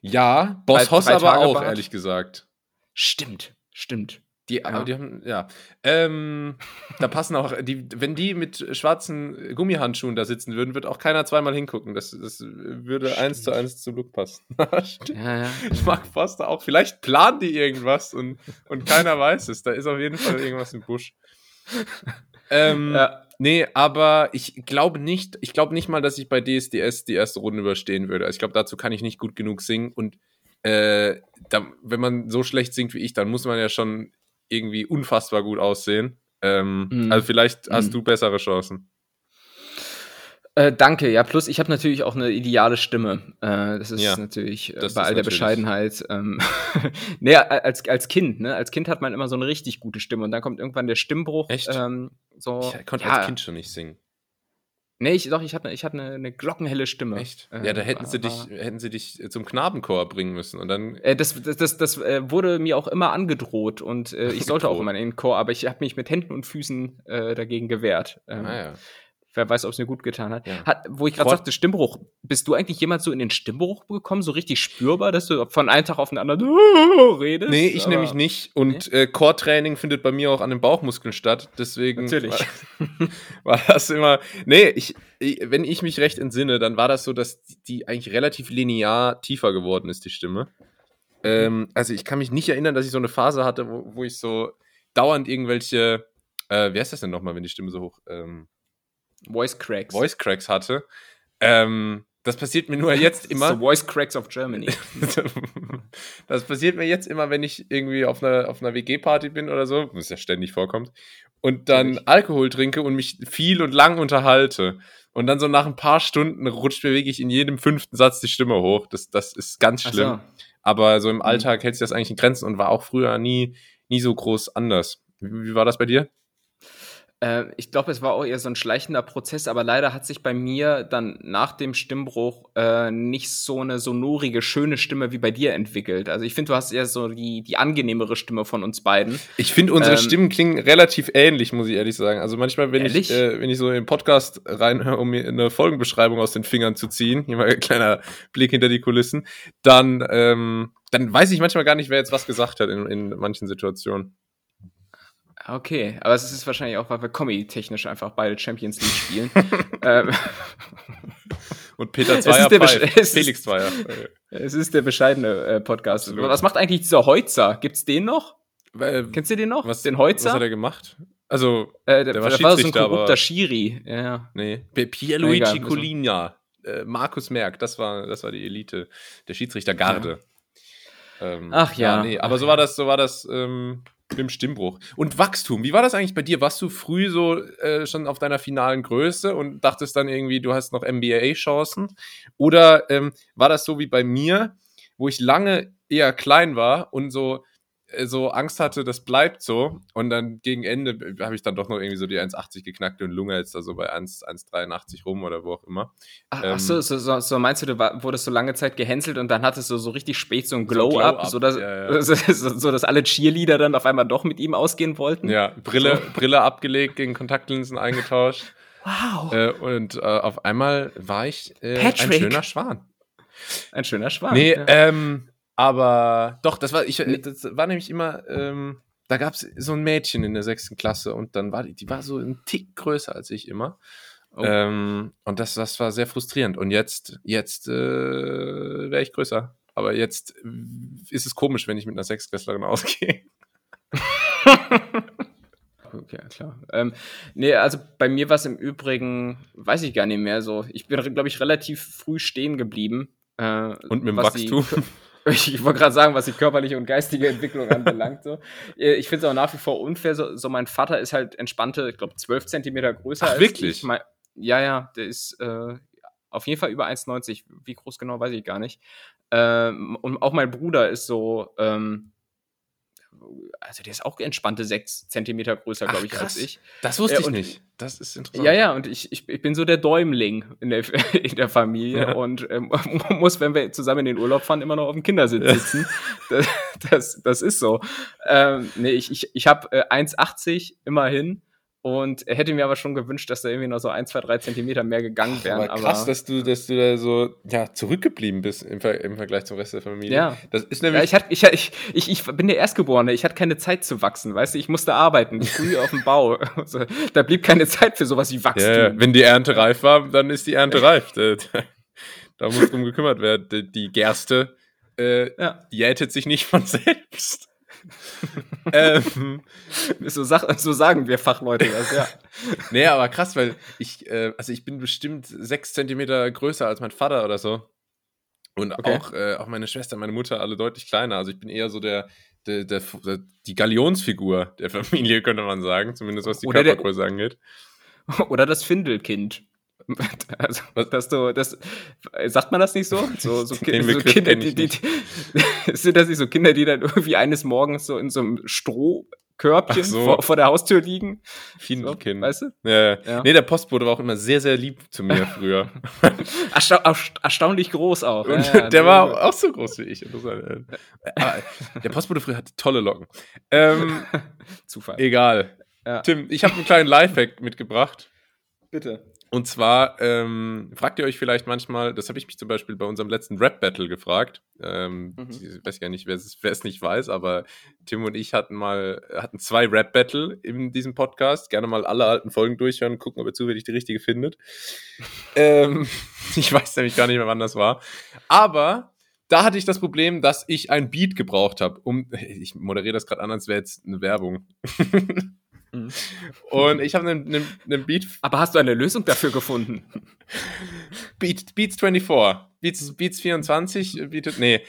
Ja, Boss Hoss aber auch, Bart. ehrlich gesagt. Stimmt, stimmt. Die, ja. aber die haben, ja. Ähm, da passen auch, die, wenn die mit schwarzen Gummihandschuhen da sitzen würden, würde auch keiner zweimal hingucken. Das, das würde Stimmt. eins zu eins zum Look passen. ja, ja, ich mag Foster auch. Vielleicht planen die irgendwas und, und keiner weiß es. Da ist auf jeden Fall irgendwas im Busch. ähm, ja. Nee, aber ich glaube nicht, ich glaube nicht mal, dass ich bei DSDS die erste Runde überstehen würde. Also ich glaube, dazu kann ich nicht gut genug singen und äh, da, wenn man so schlecht singt wie ich, dann muss man ja schon irgendwie unfassbar gut aussehen. Ähm, mm. Also vielleicht hast mm. du bessere Chancen. Äh, danke, ja, plus ich habe natürlich auch eine ideale Stimme. Äh, das ist ja, natürlich äh, bei all der Bescheidenheit. Ähm, nee, als, als Kind, ne? Als Kind hat man immer so eine richtig gute Stimme und dann kommt irgendwann der Stimmbruch. Echt? Ähm, so, ich konnte ja. als Kind schon nicht singen. Nee, ich, doch, ich hatte, ich hatte eine, eine glockenhelle Stimme. Echt? ja, da ähm, hätten sie, dich, hätten sie dich zum Knabenchor bringen müssen und dann. Äh, das das, das, das äh, wurde mir auch immer angedroht und äh, ich sollte auch immer in den Chor, aber ich habe mich mit Händen und Füßen äh, dagegen gewehrt. Ähm, ah, ja. Wer weiß, ob es mir gut getan hat. Ja. hat wo ich gerade sagte, Stimmbruch. Bist du eigentlich jemand so in den Stimmbruch gekommen, so richtig spürbar, dass du von einem Tag auf den anderen redest? Nee, ich Aber nämlich nicht. Und nee? äh, Core-Training findet bei mir auch an den Bauchmuskeln statt. Deswegen Natürlich. War, war das immer. Nee, ich, ich, wenn ich mich recht entsinne, dann war das so, dass die eigentlich relativ linear tiefer geworden ist, die Stimme. Ähm, also ich kann mich nicht erinnern, dass ich so eine Phase hatte, wo, wo ich so dauernd irgendwelche, äh, wie heißt das denn nochmal, wenn die Stimme so hoch, ähm, Voice Cracks. Voice Cracks hatte. Ähm, das passiert mir nur jetzt immer. So Voice Cracks of Germany. das passiert mir jetzt immer, wenn ich irgendwie auf einer, auf einer WG-Party bin oder so, was ja ständig vorkommt, und dann Alkohol trinke und mich viel und lang unterhalte. Und dann so nach ein paar Stunden rutscht mir wirklich in jedem fünften Satz die Stimme hoch. Das, das ist ganz schlimm. So. Aber so im mhm. Alltag hält sich das eigentlich in Grenzen und war auch früher nie, nie so groß anders. Wie, wie war das bei dir? Äh, ich glaube, es war auch eher so ein schleichender Prozess, aber leider hat sich bei mir dann nach dem Stimmbruch äh, nicht so eine sonorige, schöne Stimme wie bei dir entwickelt. Also ich finde, du hast eher so die, die angenehmere Stimme von uns beiden. Ich finde, unsere ähm, Stimmen klingen relativ ähnlich, muss ich ehrlich sagen. Also manchmal, wenn ich, äh, wenn ich so in den Podcast reinhöre, um mir eine Folgenbeschreibung aus den Fingern zu ziehen, hier mal ein kleiner Blick hinter die Kulissen, dann, ähm, dann weiß ich manchmal gar nicht, wer jetzt was gesagt hat in, in manchen Situationen. Okay, aber es ist wahrscheinlich auch, weil wir Comedy-technisch einfach beide Champions League spielen. ähm, Und Peter Zweier, Felix Zweier. Es ist der bescheidene äh, Podcast. Absolut. Was macht eigentlich dieser Heutzer? Gibt's den noch? Weil, Kennst du den noch? Was, den Heutzer? Was hat er gemacht? Also, äh, der, der war, der war so ein korrupter Schiri. Ja. Nee, Pierluigi Colina, äh, Markus Merck, das war, das war die Elite der Schiedsrichtergarde. Ja. Ähm, Ach ja. ja nee, aber so war das, so war das ähm, im Stimmbruch. Und Wachstum, wie war das eigentlich bei dir? Warst du früh so äh, schon auf deiner finalen Größe und dachtest dann irgendwie, du hast noch NBA-Chancen? Oder ähm, war das so wie bei mir, wo ich lange eher klein war und so so Angst hatte, das bleibt so. Und dann gegen Ende äh, habe ich dann doch noch irgendwie so die 1,80 geknackt und Lunge jetzt da so bei 1,83 rum oder wo auch immer. Ach, ähm, ach so, so, so, so, meinst du, du wurdest so lange Zeit gehänselt und dann hattest du so richtig spät so ein Glow-Up, so, Glow so, ja, ja. so, dass alle Cheerleader dann auf einmal doch mit ihm ausgehen wollten? Ja, Brille, Brille abgelegt, gegen Kontaktlinsen eingetauscht. Wow. Äh, und äh, auf einmal war ich äh, ein schöner Schwan. Ein schöner Schwan. Nee, ja. ähm, aber doch, das war, ich, das war nämlich immer, ähm, da gab es so ein Mädchen in der sechsten Klasse und dann war die, die war so ein Tick größer als ich immer. Oh. Ähm, und das, das war sehr frustrierend. Und jetzt, jetzt äh, wäre ich größer. Aber jetzt ist es komisch, wenn ich mit einer Sechsklässlerin ausgehe. okay, klar. Ähm, nee, also bei mir war es im Übrigen, weiß ich gar nicht mehr so. Ich bin, glaube ich, relativ früh stehen geblieben. Äh, und mit dem Wachstum? Die, ich wollte gerade sagen, was die körperliche und geistige Entwicklung anbelangt. So. Äh, ich finde es auch nach wie vor unfair. So, so, mein Vater ist halt entspannte, ich glaube, 12 Zentimeter größer Ach, als wirklich? ich. Mein, ja, ja, der ist äh, auf jeden Fall über 1,90. Wie groß genau, weiß ich gar nicht. Ähm, und auch mein Bruder ist so, ähm, also der ist auch entspannte sechs Zentimeter größer, glaube ich, krass. als ich. Das wusste Äh, ich nicht. Das ist interessant. Ja, ja, und ich, ich, ich bin so der Däumling in der, in der Familie Ja. und ähm, muss, wenn wir zusammen in den Urlaub fahren, immer noch auf dem Kindersitz sitzen. Das, das, das ist so. Ähm, nee, ich, ich, ich habe äh, 1,80 immerhin und hätte mir aber schon gewünscht, dass da irgendwie noch so ein, zwei, drei Zentimeter mehr gegangen wären. Aber krass, dass du, dass du da so ja, zurückgeblieben bist im, Ver im Vergleich zum Rest der Familie. Ja. Das ist Ja, nämlich. ich, hatte, ich, ich, ich, ich bin der Erstgeborene, ich hatte keine Zeit zu wachsen, weißt du, ich musste arbeiten, früh auf dem Bau. Also, da blieb keine Zeit für sowas wie Wachstum. ja, ja, wenn die Ernte reif war, dann ist die Ernte reif. Da, da muss drum gekümmert werden. Die, die Gerste äh, Ja. jätet sich nicht von selbst. Ähm, So, sag, so sagen wir Fachleute das, ja. nee, aber krass, weil ich, äh, also ich bin bestimmt sechs Zentimeter größer als mein Vater oder so. Und Okay. auch, äh, auch meine Schwester, meine Mutter, alle deutlich kleiner. Also ich bin eher so der, der, der, der die Galionsfigur der Familie, könnte man sagen. Zumindest was die Oder der- Körpergröße angeht. Oder das Findelkind. Also, dass du, das, sagt man das nicht so? So, so, so Kinder, die, die, die, sind das nicht so Kinder, die dann irgendwie eines Morgens so in so einem Strohkörbchen so. vor, vor der Haustür liegen? So, Findelkind. weißt du? Ja, ja. Ja. Nee, der Postbote war auch immer sehr, sehr lieb zu mir früher. Ersta ersta- erstaunlich groß auch. Und Ja, ja, der war gut. auch so groß wie ich. Interessant. Aber der Postbote früher hatte tolle Locken. Ähm, Zufall. egal. Ja. Tim, ich habe einen kleinen Lifehack mitgebracht. Bitte. Und zwar ähm, fragt ihr euch vielleicht manchmal, das habe ich mich zum Beispiel bei unserem letzten Rap-Battle gefragt. Ähm, Mhm. Ich weiß gar nicht, wer es nicht weiß, aber Tim und ich hatten mal, hatten zwei Rap-Battle in diesem Podcast. Gerne mal alle alten Folgen durchhören, gucken, ob ihr zufällig die richtige findet. ähm, ich weiß nämlich gar nicht mehr, wann das war. Aber da hatte ich das Problem, dass ich ein Beat gebraucht habe. Um, ich moderiere das gerade an, als wäre jetzt eine Werbung. Und ich habe einen, einen, einen Beat Aber hast du eine Lösung dafür gefunden? Beat, Beats 24. Beats, Beats 24 äh, bietet. Nee.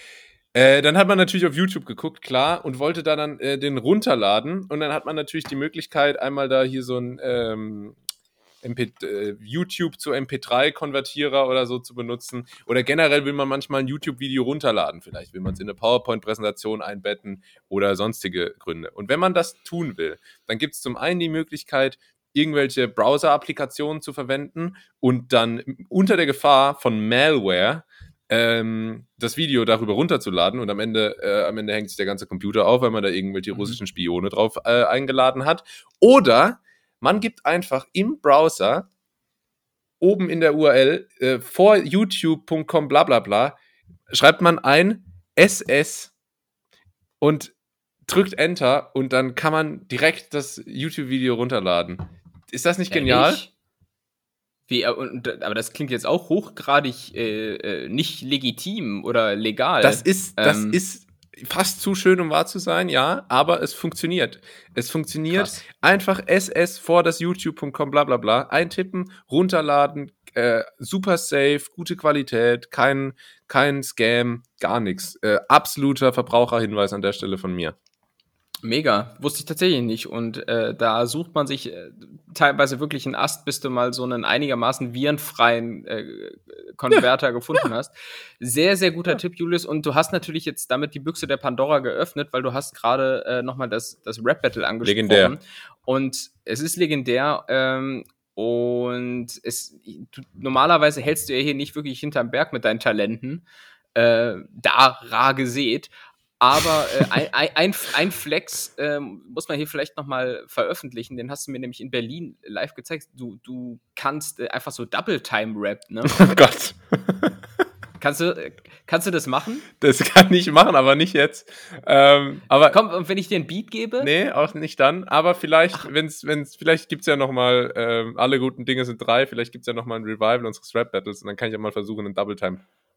Äh, dann hat man natürlich auf YouTube geguckt, klar, und wollte da dann äh, den runterladen. Und dann hat man natürlich die Möglichkeit, einmal da hier so ein ähm, MP, äh, YouTube zu MP3-Konvertierer oder so zu benutzen. Oder generell will man manchmal ein YouTube-Video runterladen. Vielleicht will man es in eine PowerPoint-Präsentation einbetten oder sonstige Gründe. Und wenn man das tun will, dann gibt es zum einen die Möglichkeit, irgendwelche Browser-Applikationen zu verwenden und dann unter der Gefahr von Malware ähm, das Video darüber runterzuladen und am Ende, äh, am Ende hängt sich der ganze Computer auf, weil man da irgendwelche Mhm. russischen Spione drauf äh, eingeladen hat. Oder man gibt einfach im Browser oben in der URL äh, vor youtube.com bla bla bla schreibt man ein SS und drückt Enter und dann kann man direkt das YouTube-Video runterladen. Ist das nicht genial? Ehrlich? Wie, äh, und, aber das klingt jetzt auch hochgradig äh, äh, nicht legitim oder legal. Das ist, das Ähm. ist fast zu schön, um wahr zu sein, ja, aber es funktioniert. Es funktioniert. Krass. Einfach SS vor das YouTube.com, bla bla bla, eintippen, runterladen, äh, super safe, gute Qualität, kein, kein Scam, gar nichts. Äh, absoluter Verbraucherhinweis an der Stelle von mir. Mega, wusste ich tatsächlich nicht. Und äh, da sucht man sich äh, teilweise wirklich einen Ast, bis du mal so einen einigermaßen virenfreien äh, Konverter gefunden hast. Sehr, sehr guter Tipp, Julius. Und du hast natürlich jetzt damit die Büchse der Pandora geöffnet, weil du hast gerade äh, nochmal das, das Rap-Battle angesprochen. Legendär. Und es ist legendär. Ähm, und es, du, normalerweise hältst du ja hier nicht wirklich hinterm Berg mit deinen Talenten. Äh, da rar gesät. Aber äh, ein, ein, ein, Flex ähm, muss man hier vielleicht noch mal veröffentlichen. Den hast du mir nämlich in Berlin live gezeigt. Du, du kannst äh, einfach so Double-Time-Rap, ne? Oh Gott. Kannst du, kannst du das machen? Das kann ich machen, aber nicht jetzt. Ähm, aber Komm, und wenn ich dir ein Beat gebe? Nee, auch nicht dann. Aber vielleicht, wenn es, wenn's, vielleicht gibt's ja noch mal, ähm, alle guten Dinge sind drei, vielleicht gibt's ja noch mal ein Revival unseres Rap-Battles und dann kann ich ja mal versuchen, einen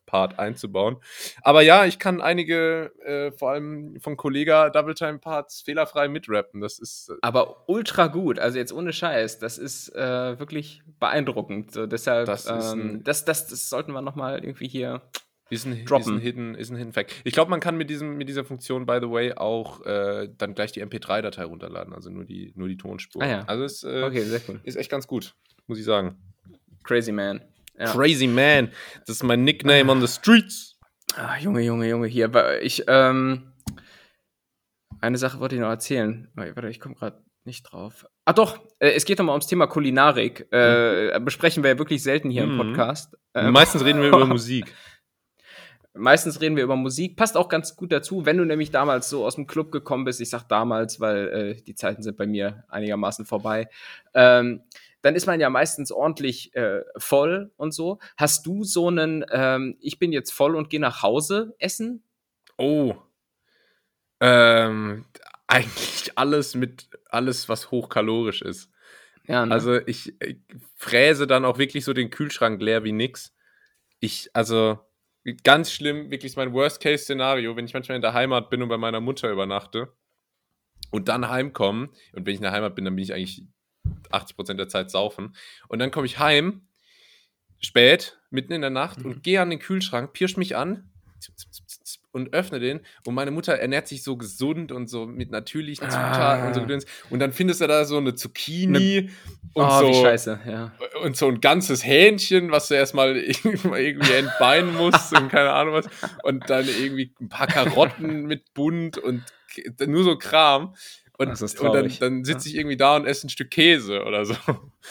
Double-Time-Part einzubauen. Aber ja, ich kann einige, äh, vor allem von Kollega Double-Time-Parts fehlerfrei mitrappen. Das ist... Äh, Aber ultra gut, also jetzt ohne Scheiß, das ist äh, wirklich beeindruckend. So, deshalb, Das ist ähm, das, das, das sollten wir noch mal irgendwie hier Ist ein, ist Droppen. ein Hidden, ist ein Hidden Fact. Ich glaube, man kann mit, diesem, mit dieser Funktion, by the way, auch äh, dann gleich die MP3-Datei runterladen, also nur die, nur die Tonspur. Ah ja. Also ist, äh, Okay, cool. ist echt ganz gut, muss ich sagen. Crazy Man. Ja. Crazy Man, das ist mein Nickname on the streets. Ah, Junge, Junge, Junge, hier. Ich, ähm, eine Sache wollte ich noch erzählen. Warte, ich komme gerade nicht drauf. Ah doch, äh, es geht nochmal ums Thema Kulinarik. Äh, Besprechen wir ja wirklich selten hier im Mhm. Podcast. Äh, Meistens reden wir über Musik. Meistens reden wir über Musik. Passt auch ganz gut dazu, wenn du nämlich damals so aus dem Club gekommen bist. Ich sag damals, weil äh, die Zeiten sind bei mir einigermaßen vorbei. Ähm, dann ist man ja meistens ordentlich äh, voll und so. Hast du so einen, ähm, ich bin jetzt voll und gehe nach Hause essen? Oh. Ähm, eigentlich alles mit, alles, was hochkalorisch ist. Ja, ne? Also ich, ich fräse dann auch wirklich so den Kühlschrank leer wie nix. Ich, also ganz schlimm, wirklich mein Worst-Case-Szenario, wenn ich manchmal in der Heimat bin und bei meiner Mutter übernachte und dann heimkomme, und wenn ich in der Heimat bin, dann bin ich eigentlich 80% der Zeit saufen. Und dann komme ich heim, spät, mitten in der Nacht, und gehe an den Kühlschrank, pirsch mich an und öffne den. Und meine Mutter ernährt sich so gesund und so mit natürlichen Zutaten und so Ah. Gedöns. Und dann findest du da so eine Zucchini und oh, so scheiße, ja. und so ein ganzes Hähnchen, was du erstmal irgendwie entbeinen musst und keine Ahnung was. Und dann irgendwie ein paar Karotten mit Bunt und nur so Kram. Und, und dann, dann sitze ich irgendwie da und esse ein Stück Käse oder so.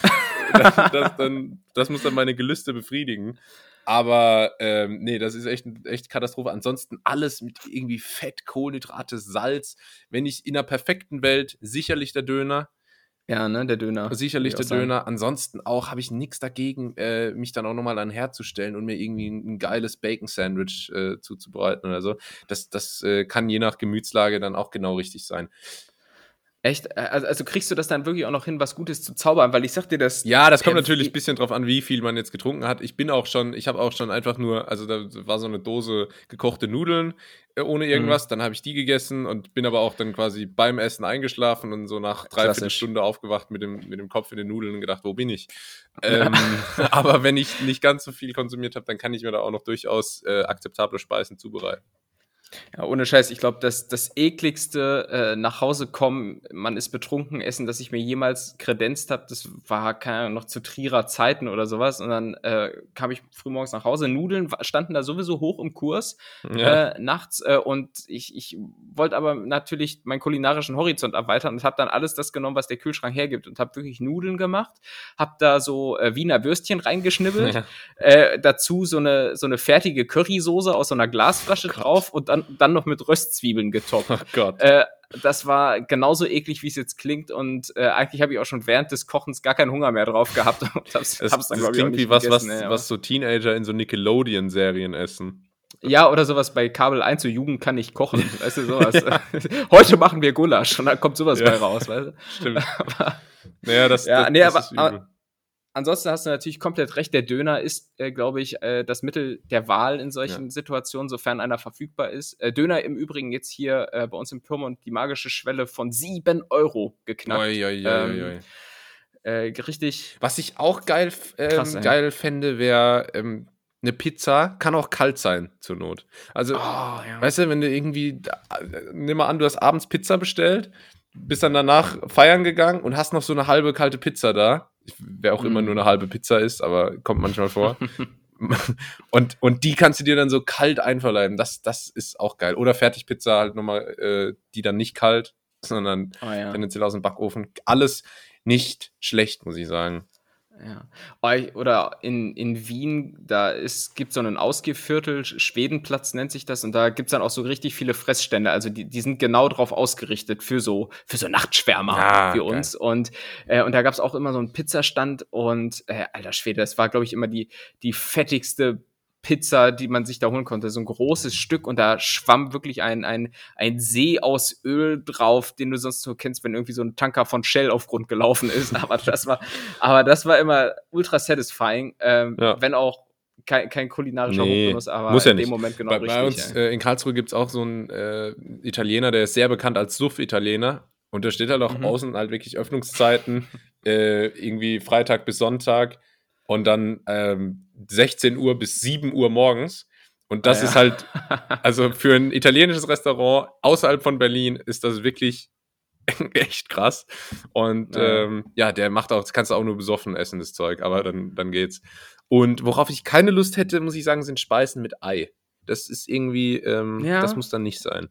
das, das, dann, das muss dann meine Gelüste befriedigen. Aber ähm, nee, das ist echt, echt Katastrophe. Ansonsten alles mit irgendwie Fett, Kohlenhydrate, Salz. Wenn ich in einer perfekten Welt sicherlich der Döner, Ja, ne, der Döner. Sicherlich der sagen. Döner. Ansonsten auch habe ich nichts dagegen, äh, mich dann auch nochmal an den Herd zu stellen und mir irgendwie ein, ein geiles Bacon-Sandwich äh, zuzubereiten oder so. Das, das äh, kann je nach Gemütslage dann auch genau richtig sein. Echt? Äh, Also, also kriegst du das dann wirklich auch noch hin, was Gutes zu zaubern? Weil ich sag dir das. Ja, das kommt natürlich ein bisschen drauf an, wie viel man jetzt getrunken hat. Ich bin auch schon, ich habe auch schon einfach nur, also da war so eine Dose gekochte Nudeln äh, ohne Mhm. irgendwas, dann habe ich die gegessen und bin aber auch dann quasi beim Essen eingeschlafen und so nach dreiviertel. Stunde aufgewacht mit dem, mit dem Kopf in den Nudeln und gedacht, wo bin ich? ähm, aber wenn ich nicht ganz so viel konsumiert habe, dann kann ich mir da auch noch durchaus äh, akzeptable Speisen zubereiten. Ja, ohne Scheiß, ich glaube, das, das ekligste äh, nach Hause kommen, man ist betrunken, essen, das ich mir jemals kredenzt habe, das war, keine Ahnung, noch zu Trierer Zeiten oder sowas. Und dann äh, kam ich frühmorgens nach Hause, Nudeln standen da sowieso hoch im Kurs Ja. äh, nachts äh, und ich, ich wollte aber natürlich meinen kulinarischen Horizont erweitern und habe dann alles das genommen, was der Kühlschrank hergibt und habe wirklich Nudeln gemacht, habe da so äh, Wiener Würstchen reingeschnibbelt, Ja. äh, dazu so eine, so eine fertige Currysoße aus so einer Glasflasche Gott. drauf und dann, dann noch mit Röstzwiebeln getoppt. Oh Gott. äh, das war genauso eklig, wie es jetzt klingt und äh, eigentlich habe ich auch schon während des Kochens gar keinen Hunger mehr drauf gehabt und hab's, Es, hab's dann, das ich, klingt wie was, was, aber- was so Teenager in so Nickelodeon-Serien essen. Ja, oder sowas bei Kabel 1, so Jugend kann nicht kochen, weißt du, sowas. Heute machen wir Gulasch und dann kommt sowas Ja. bei raus, weißt du. Stimmt. Aber Naja, das, Ja, das, nee, das aber- ist übel. Ansonsten hast du natürlich komplett recht, der Döner ist, äh, glaube ich, äh, das Mittel der Wahl in solchen Situationen, sofern einer verfügbar ist. Äh, Döner im Übrigen jetzt hier äh, bei uns im Pyrmont die magische Schwelle von 7 Euro geknackt. Oi, oi, oi, Ähm. Äh, richtig, Was ich auch geil, ähm, Krass, geil fände, wäre ähm, eine Pizza, kann auch kalt sein, zur Not. Also, oh, ja. weißt du, wenn du irgendwie, äh, nimm mal an, du hast abends Pizza bestellt, bist dann danach feiern gegangen und hast noch so eine halbe kalte Pizza da. Wer auch immer Mm. nur eine halbe Pizza ist, aber kommt manchmal vor. und, und die kannst du dir dann so kalt einverleiben. Das, das ist auch geil. Oder Fertigpizza halt nochmal, äh, die dann nicht kalt, sondern Oh, ja. tendenziell aus dem Backofen. Alles nicht schlecht, muss ich sagen. Ja. Oder in, in Wien, da gibt es so einen Ausgehviertel, Schwedenplatz nennt sich das, und da gibt es dann auch so richtig viele Fressstände. Also die, die sind genau drauf ausgerichtet für so, für so Nachtschwärmer Ah, für geil. uns. Und, äh, und da gab es auch immer so einen Pizzastand und äh, alter Schwede, das war, glaube ich, immer die, die fettigste Pizza, die man sich da holen konnte. So ein großes Stück und da schwamm wirklich ein, ein, ein See aus Öl drauf, den du sonst so kennst, wenn irgendwie so ein Tanker von Shell auf Grund gelaufen ist. Aber das war, aber das war immer ultra satisfying, ähm, ja. wenn auch kein, kein kulinarischer nee, Hochgenuss, aber muss ja in nicht. dem Moment genau bei, richtig. Bei uns äh, in Karlsruhe gibt es auch so einen äh, Italiener, der ist sehr bekannt als Suff-Italiener. Und da steht halt auch mhm. außen halt wirklich Öffnungszeiten, äh, irgendwie Freitag bis Sonntag und dann ähm, 16 Uhr bis 7 Uhr morgens. Und das ah, ja. ist halt, also für ein italienisches Restaurant außerhalb von Berlin ist das wirklich echt krass. Und ja. Ähm, ja, der macht auch, das kannst du auch nur besoffen essen, das Zeug, aber dann, dann geht's. Und worauf ich keine Lust hätte, muss ich sagen, sind Speisen mit Ei. Das ist irgendwie, ähm, ja. das muss dann nicht sein.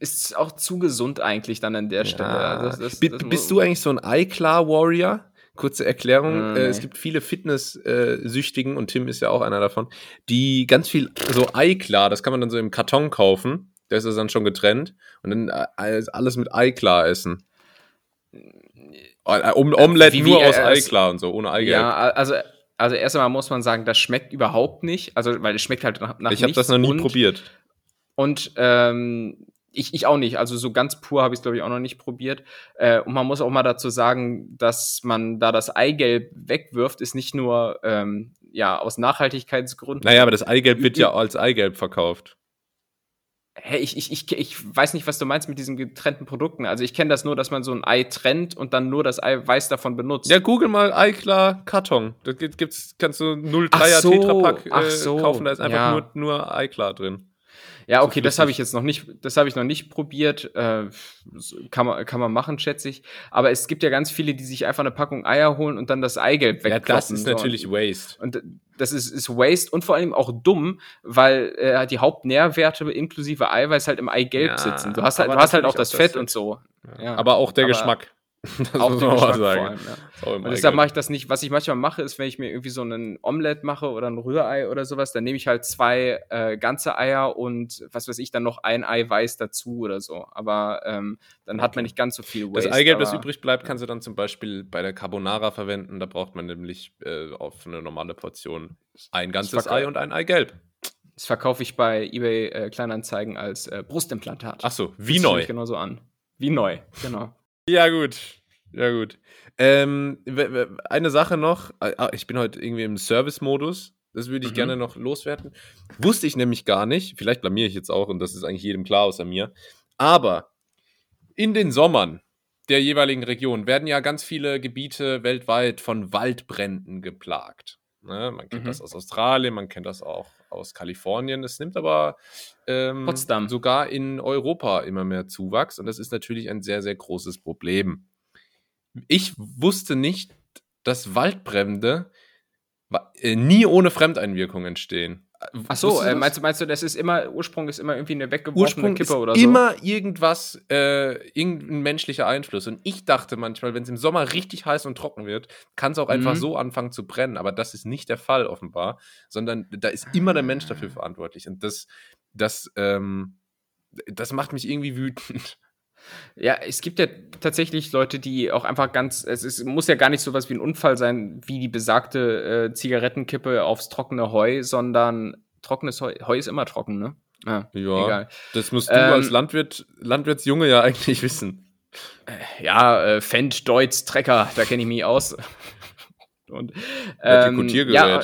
Ist auch zu gesund eigentlich dann an der. Stelle. Also das, das, das bist du eigentlich so ein Ei-Klar-Warrior? Kurze Erklärung. Mhm. Äh, es gibt viele Fitness-Süchtigen, und Tim ist ja auch einer davon, die ganz viel, so Ei-Klar, das kann man dann so im Karton kaufen. Der ist dann schon getrennt. Und dann äh, alles mit Ei-Klar essen. Äh, um, Omelette nur aus Ei-Klar und so, ohne Eigelb. Ja, also also erst einmal muss man sagen, das schmeckt überhaupt nicht. Also, weil es schmeckt halt nach, nach Ich habe das noch nie und, probiert. Und ähm, ich, ich auch nicht. Also so ganz pur habe ich es, glaube ich, auch noch nicht probiert. Äh, und man muss auch mal dazu sagen, dass man da das Eigelb wegwirft, ist nicht nur ähm, ja, aus Nachhaltigkeitsgründen. Naja, aber das Eigelb wird ja als Eigelb verkauft. Hä, ich, ich, ich, ich weiß nicht, was du meinst mit diesen getrennten Produkten. Also ich kenne das nur, dass man so ein Ei trennt und dann nur das Eiweiß davon benutzt. Ja, google mal Eiklar Karton. Da gibt's, kannst du 0,3er so, Tetrapack äh, so, kaufen, da ist einfach ja. nur, nur Eiklar drin. Ja, okay, das habe ich jetzt noch nicht, das habe ich noch nicht probiert. Äh, kann, man, kann man machen, schätze ich. Aber es gibt ja ganz viele, die sich einfach eine Packung Eier holen und dann das Eigelb wegkloppen. Ja, das ist natürlich Waste. Und das ist, ist Waste und vor allem auch dumm, weil äh, die Hauptnährwerte inklusive Eiweiß halt im Eigelb ja, sitzen. Du hast halt, du hast halt auch das, Fett, Fett und so. Ja. Aber auch der aber, Geschmack. Das auch muss man mal sagen. Allem, ja. Und deshalb mache ich das nicht. Was ich manchmal mache, ist, wenn ich mir irgendwie so ein Omelette mache oder ein Rührei oder sowas, dann nehme ich halt zwei äh, ganze Eier und was weiß ich, dann noch ein Ei weiß dazu oder so. Aber ähm, dann hat man nicht ganz so viel Waste. Das Eigelb, das übrig bleibt, kannst du dann zum Beispiel bei der Carbonara verwenden. Da braucht man nämlich äh, auf eine normale Portion ein ganzes Ei und ein Eigelb. Das verkaufe ich bei eBay äh, Kleinanzeigen als äh, Brustimplantat. Ach so, wie das neu. Genauso an. Wie neu, genau. Ja, gut. Ja, gut. Ähm, eine Sache noch. Ah, ah, ich bin heute irgendwie im Service-Modus. Das würde ich mhm. gerne noch loswerden. Wusste ich nämlich gar nicht. Vielleicht blamiere ich jetzt auch und das ist eigentlich jedem klar außer mir. Aber in den Sommern der jeweiligen Region werden ja ganz viele Gebiete weltweit von Waldbränden geplagt. Ne? Man kennt mhm. das aus Australien, man kennt das auch aus Kalifornien. Es nimmt aber ähm, Potsdam. sogar in Europa immer mehr Zuwachs und das ist natürlich ein sehr, sehr großes Problem. Ich wusste nicht, dass Waldbrände äh, nie ohne Fremdeinwirkung entstehen. Ach so, äh, meinst, du, meinst du, das ist immer, Ursprung ist immer irgendwie eine weggeworfene Ursprung Kippe oder so? Immer irgendwas, äh, irgendein menschlicher Einfluss. Und ich dachte manchmal, wenn es im Sommer richtig heiß und trocken wird, kann es auch mhm. einfach so anfangen zu brennen. Aber das ist nicht der Fall offenbar, sondern da ist immer der Mensch dafür verantwortlich. Und das, das, ähm, das macht mich irgendwie wütend. Ja, es gibt ja tatsächlich Leute, die auch einfach ganz, es ist, muss ja gar nicht so was wie ein Unfall sein, wie die besagte äh, Zigarettenkippe aufs trockene Heu, sondern trockenes Heu, Heu ist immer trocken, ne? Ja, ja egal. das musst du ähm, als Landwirt, Landwirtsjunge ja eigentlich wissen. Äh, ja, äh, Fendt, Deutz, Trecker, da kenne ich mich aus. Und, ähm, ja,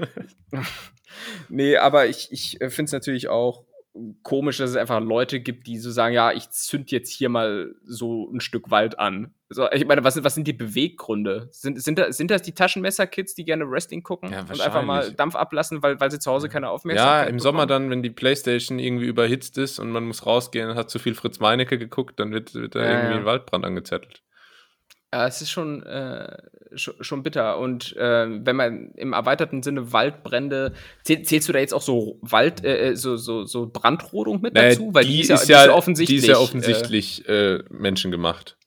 nee, aber ich, ich äh, finde es natürlich auch komisch, dass es einfach Leute gibt, die so sagen, ja, ich zünd jetzt hier mal so ein Stück Wald an. So, ich meine, was, was sind die Beweggründe? Sind, sind, das, sind das die Taschenmesser-Kids, die gerne Wrestling gucken ja, und einfach mal Dampf ablassen, weil, weil sie zu Hause keine Aufmerksamkeit haben? Ja, im bekommen? Sommer dann, wenn die Playstation irgendwie überhitzt ist und man muss rausgehen und hat zu viel Fritz Meinecke geguckt, dann wird, wird da ja, irgendwie ein Waldbrand angezettelt. Ja, es ist schon, äh, schon, schon, bitter. Und äh, wenn man im erweiterten Sinne Waldbrände, zähl, zählst du da jetzt auch so Wald, äh, äh so, so, so Brandrodung mit naja, dazu? Weil die, die, ist ja, die, ist ja, offensichtlich, die ist ja offensichtlich äh, menschengemacht.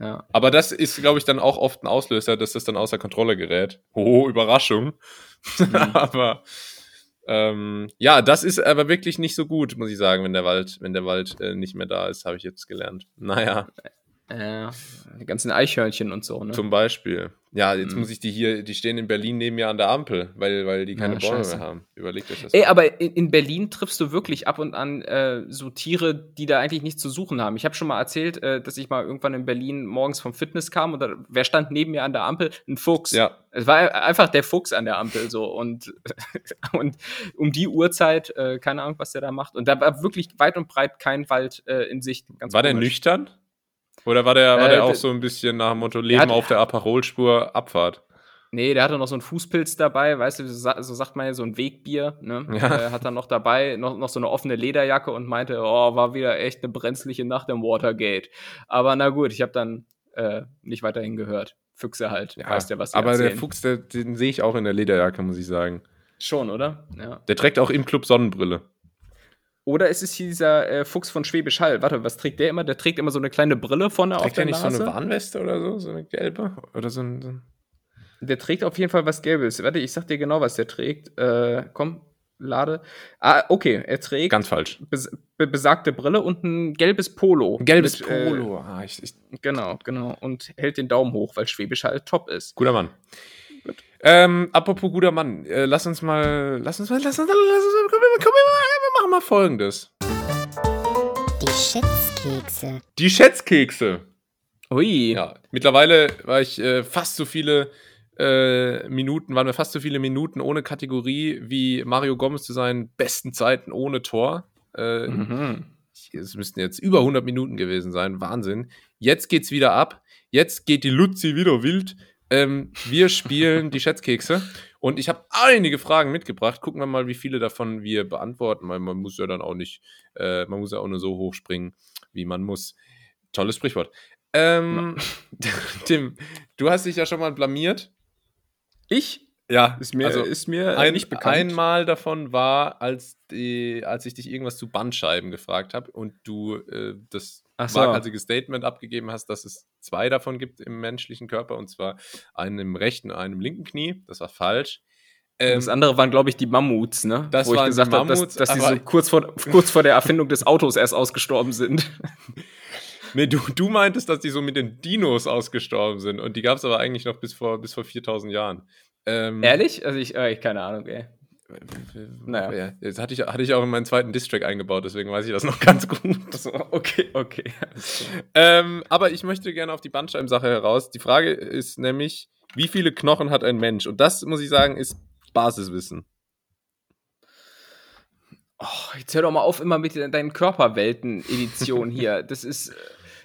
Ja. Aber das ist, glaube ich, dann auch oft ein Auslöser, dass das dann außer Kontrolle gerät. Oh, Überraschung. Mhm. aber ähm, ja, das ist aber wirklich nicht so gut, muss ich sagen, wenn der Wald, wenn der Wald äh, nicht mehr da ist, habe ich jetzt gelernt. Naja. Äh, die ganzen Eichhörnchen und so, ne? Zum Beispiel. Ja, jetzt Mhm. muss ich die hier, die stehen in Berlin neben mir an der Ampel, weil, weil die keine Ja, Bäume mehr haben. Überlegt euch das. Ey, mal. aber in, in Berlin triffst du wirklich ab und an äh, so Tiere, die da eigentlich nichts zu suchen haben. Ich habe schon mal erzählt, äh, dass ich mal irgendwann in Berlin morgens vom Fitness kam und da, wer stand neben mir an der Ampel? Ein Fuchs. ja, Es war einfach der Fuchs an der Ampel so und, und um die Uhrzeit, äh, keine Ahnung, was der da macht. Und da war wirklich weit und breit kein Wald äh, in Sicht. War der komisch. nüchtern? Oder war der, war Äh, der auch der- so ein bisschen nach dem Motto Leben hat- auf der Aperolspur, Abfahrt? Nee, der hatte noch so einen Fußpilz dabei, weißt du, so, sa- so sagt man ja, so ein Wegbier, ne? Ja. Äh, hat er noch dabei, noch, noch so eine offene Lederjacke und meinte, oh, war wieder echt eine brenzliche Nacht im Watergate. Aber na gut, ich habe dann äh, nicht weiterhin gehört. Füchse halt, weißt ja, was sie aber der erzählen. Fuchs, der, den sehe ich auch in der Lederjacke, muss ich sagen. Schon, oder? Ja. Der trägt auch im Club Sonnenbrille. Oder ist es hier dieser äh, Fuchs von Schwäbisch Hall? Warte, was trägt der immer? Der trägt immer so eine kleine Brille vorne auf Trägt der der nicht Nase. so eine Warnweste oder so? So eine gelbe? Oder so ein. So ein Der trägt auf jeden Fall was Gelbes. Warte, ich sag dir genau, was der trägt. Äh, komm, lade. Ah, okay, er trägt ganz falsch. bes be besagte Brille und ein gelbes Polo. Ein gelbes Mit, äh, Polo. ah, ich, ich, genau, genau. Und hält den Daumen hoch, weil Schwäbisch halt top ist. guter Mann. Ähm, apropos guter Mann, äh, lass uns mal, lass uns mal, lass uns, lass uns mal, komm, wir, komm, wir, wir machen mal folgendes. Die Schätzkekse. Die Schätzkekse. Ui. Ja, mittlerweile war ich äh, fast so viele äh, Minuten, waren wir fast so viele Minuten ohne Kategorie wie Mario Gomez zu seinen besten Zeiten ohne Tor. Äh, Mhm. Es müssten jetzt über 100 Minuten gewesen sein. Wahnsinn. Jetzt geht's wieder ab. Jetzt geht die Luzi wieder wild. Ähm, wir spielen die Schätzkekse. Und ich habe einige Fragen mitgebracht. Gucken wir mal, wie viele davon wir beantworten, weil man muss ja dann auch nicht, äh, man muss ja auch nur so hoch springen, wie man muss. Tolles Sprichwort. Ähm, Tim, du hast dich ja schon mal blamiert. Ich? Ja, Ist mir, also ist mir ein, nicht bekannt. Einmal davon war, als, die, als ich dich irgendwas zu Bandscheiben gefragt habe und du äh, das so. waghalsige Statement abgegeben hast, dass es zwei davon gibt im menschlichen Körper und zwar einen im rechten und einen im linken Knie. Das war falsch. Ähm, das andere waren, glaube ich, die Mammuts, ne? Das Wo ich gesagt habe, dass, dass die so kurz vor, kurz vor der Erfindung des Autos erst ausgestorben sind. nee, du, du meintest, dass die so mit den Dinos ausgestorben sind und die gab es aber eigentlich noch bis vor, bis vor 4000 Jahren. Ähm, Ehrlich? Also ich, äh, ich keine Ahnung, ey. Naja. Ja, das hatte ich, hatte ich auch in meinen zweiten Distrack eingebaut, deswegen weiß ich das noch ganz gut. So, okay, okay. Ähm, aber ich möchte gerne auf die Bandscheibensache heraus. Die Frage ist nämlich, wie viele Knochen hat ein Mensch? Und das, muss ich sagen, ist Basiswissen. Oh, jetzt hör doch mal auf immer mit deinen Körperwelten-Editionen hier. Das ist, äh,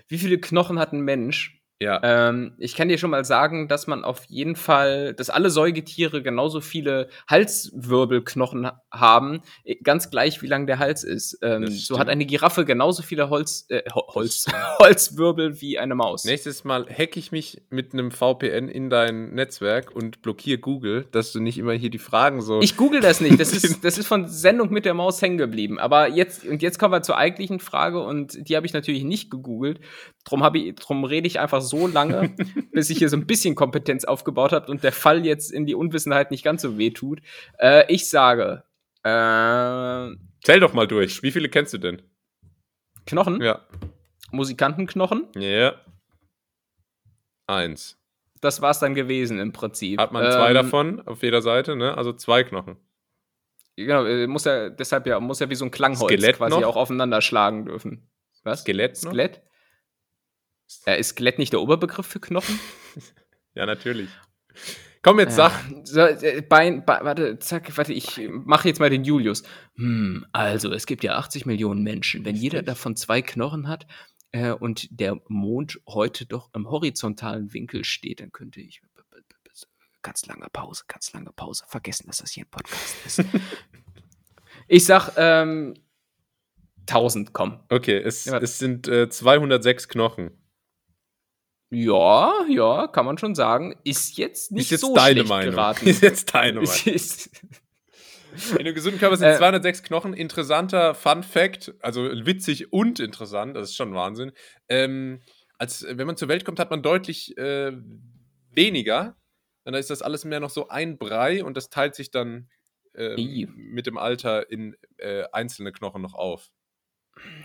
wie viele Knochen hat ein Mensch? Ja. Ähm, ich kann dir schon mal sagen, dass man auf jeden Fall, dass alle Säugetiere genauso viele Halswirbelknochen ha- haben, ganz gleich wie lang der Hals ist. Ähm, so hat eine Giraffe genauso viele Holz, äh, Ho- Holz, Holzwirbel wie eine Maus. Nächstes Mal hack ich mich mit einem VPN in dein Netzwerk und blockiere Google, dass du nicht immer hier die Fragen so. Ich google das nicht. Das ist, das ist von Sendung mit der Maus hängen geblieben. Aber jetzt, und jetzt kommen wir zur eigentlichen Frage und die habe ich natürlich nicht gegoogelt. Drum, ich, drum rede ich einfach so lange, bis ich hier so ein bisschen Kompetenz aufgebaut habe und der Fall jetzt in die Unwissenheit nicht ganz so weh tut. Äh, ich sage, äh, Zähl doch mal durch. Wie viele kennst du denn? Knochen, Ja. Musikantenknochen, Ja. Eins. das war's dann gewesen im Prinzip. Hat man zwei Ähm, davon auf jeder Seite, ne? Also zwei Knochen. Genau, äh, muss ja, deshalb ja, muss ja wie so ein Klangholz Skelett quasi noch? auch aufeinander schlagen dürfen. Was? Skelett noch? Skelett? Äh, ist Skelett nicht der Oberbegriff für Knochen? Ja, natürlich. Komm, jetzt sag. Ja. So, äh, Bein, Be warte, zack, warte, ich mache jetzt mal den Julius. Hm, also, es gibt ja 80 Millionen Menschen. Wenn jeder davon zwei Knochen hat äh, und der Mond heute doch im horizontalen Winkel steht, dann könnte ich. Ganz lange Pause, ganz lange Pause. Vergessen, dass das hier ein Podcast ist. ich sag, ähm, 1000, komm. Okay, es, Ja, es sind äh, 206 Knochen. Ja, ja, kann man schon sagen. Ist jetzt nicht ist jetzt so deine schlecht Meinung. geraten. Ist jetzt deine Meinung. In einem gesunden Körper sind Äh, 206 Knochen. Interessanter Fun Fact, also witzig und interessant, das ist schon Wahnsinn. Ähm, als, wenn man zur Welt kommt, hat man deutlich äh, weniger. Dann ist das alles mehr noch so ein Brei und das teilt sich dann Ih. mit dem Alter in äh, einzelne Knochen noch auf.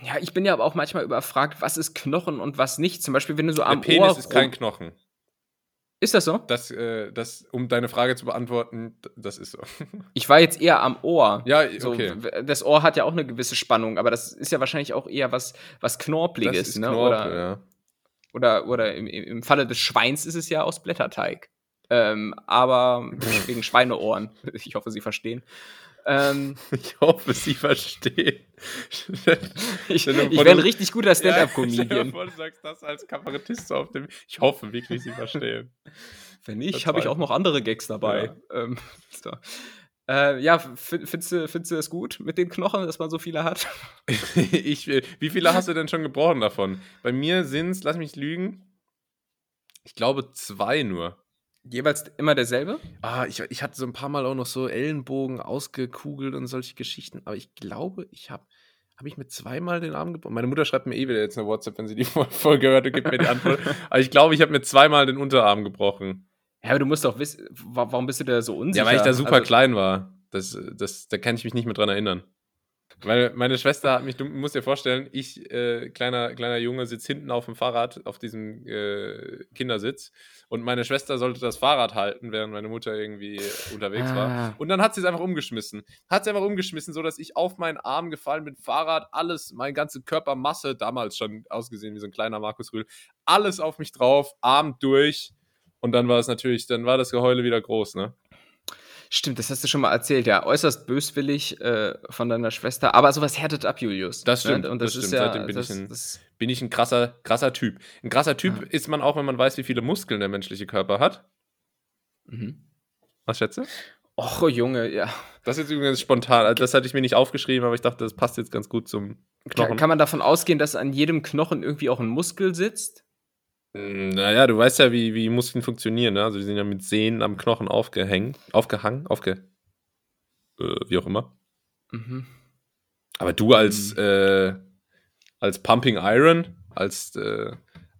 Ja, ich bin ja aber auch manchmal überfragt, was ist Knochen und was nicht. Zum Beispiel, wenn du so Der am Penis Ohr ist kein Knochen. Ist das so? Das, äh, das, um deine Frage zu beantworten, das ist so. Ich war jetzt eher am Ohr. Ja, So, okay. w- Das Ohr hat ja auch eine gewisse Spannung, aber das ist ja wahrscheinlich auch eher was, was Knorpeliges, Das ist ne? Knorpel, oder, ja. oder, oder im, im Falle des Schweins ist es ja aus Blätterteig. Ähm, aber wegen Schweineohren. Ich hoffe, Sie verstehen. Ähm, Ich hoffe, Sie verstehen. ich ich wäre ein richtig guter Ja, Stand-Up-Comedian. vor, du sagst das als Kabarettist so auf dem. Ich hoffe wirklich, Sie verstehen. Wenn nicht, habe ich auch noch andere Gags dabei. Ähm, so. äh, ja, findest du, findest du das gut mit den Knochen, dass man so viele hat? ich, wie viele hast du denn schon gebrochen davon? Bei mir sind es, lass mich lügen, ich glaube zwei nur. Jeweils immer derselbe? Ah, ich, ich hatte so ein paar Mal auch noch so Ellenbogen ausgekugelt und solche Geschichten, aber ich glaube, ich habe habe ich mir zweimal den Arm gebrochen. Meine Mutter schreibt mir eh wieder jetzt eine WhatsApp, wenn sie die Folge hört und gibt mir die Antwort. aber ich glaube, ich habe mir zweimal den Unterarm gebrochen. Ja, aber du musst doch wissen, wa- warum bist du da so unsicher? Ja, weil ich da super Also, klein war. Das, das, da kann ich mich nicht mehr dran erinnern. Weil meine Schwester hat mich, du musst dir vorstellen, ich, äh, kleiner, kleiner Junge, sitze hinten auf dem Fahrrad, auf diesem äh, Kindersitz. Und meine Schwester sollte das Fahrrad halten, während meine Mutter irgendwie unterwegs Ah. war. Und dann hat sie es einfach umgeschmissen. Hat sie einfach umgeschmissen, sodass ich auf meinen Arm gefallen bin, Fahrrad, alles, meine ganze Körpermasse, damals schon ausgesehen wie so ein kleiner Markus Rühl, alles auf mich drauf, Arm durch. Und dann war es natürlich, dann war das Geheule wieder groß, ne? Stimmt, das hast du schon mal erzählt, ja. Äußerst böswillig äh, von deiner Schwester. Aber sowas härtet ab, Julius. Das stimmt, Ne? Und das, das ist stimmt. ja. Seitdem bin das, ich ein- das, bin ich ein krasser, krasser Typ. Ein krasser Typ Ja. ist man auch, wenn man weiß, wie viele Muskeln der menschliche Körper hat. mhm. Was schätze? Och, Junge, ja. Das ist übrigens spontan. Also Das hatte ich mir nicht aufgeschrieben, aber ich dachte, das passt jetzt ganz gut zum Knochen. Kann, kann man davon ausgehen, dass an jedem Knochen irgendwie auch ein Muskel sitzt? Mm, Naja, du weißt ja, wie, wie Muskeln funktionieren. Ne? Also die sind ja mit Sehnen am Knochen aufgehängt, aufgehangen, aufge... Äh, wie auch immer. Mhm. Aber du als, äh, als Pumping Iron, als, äh,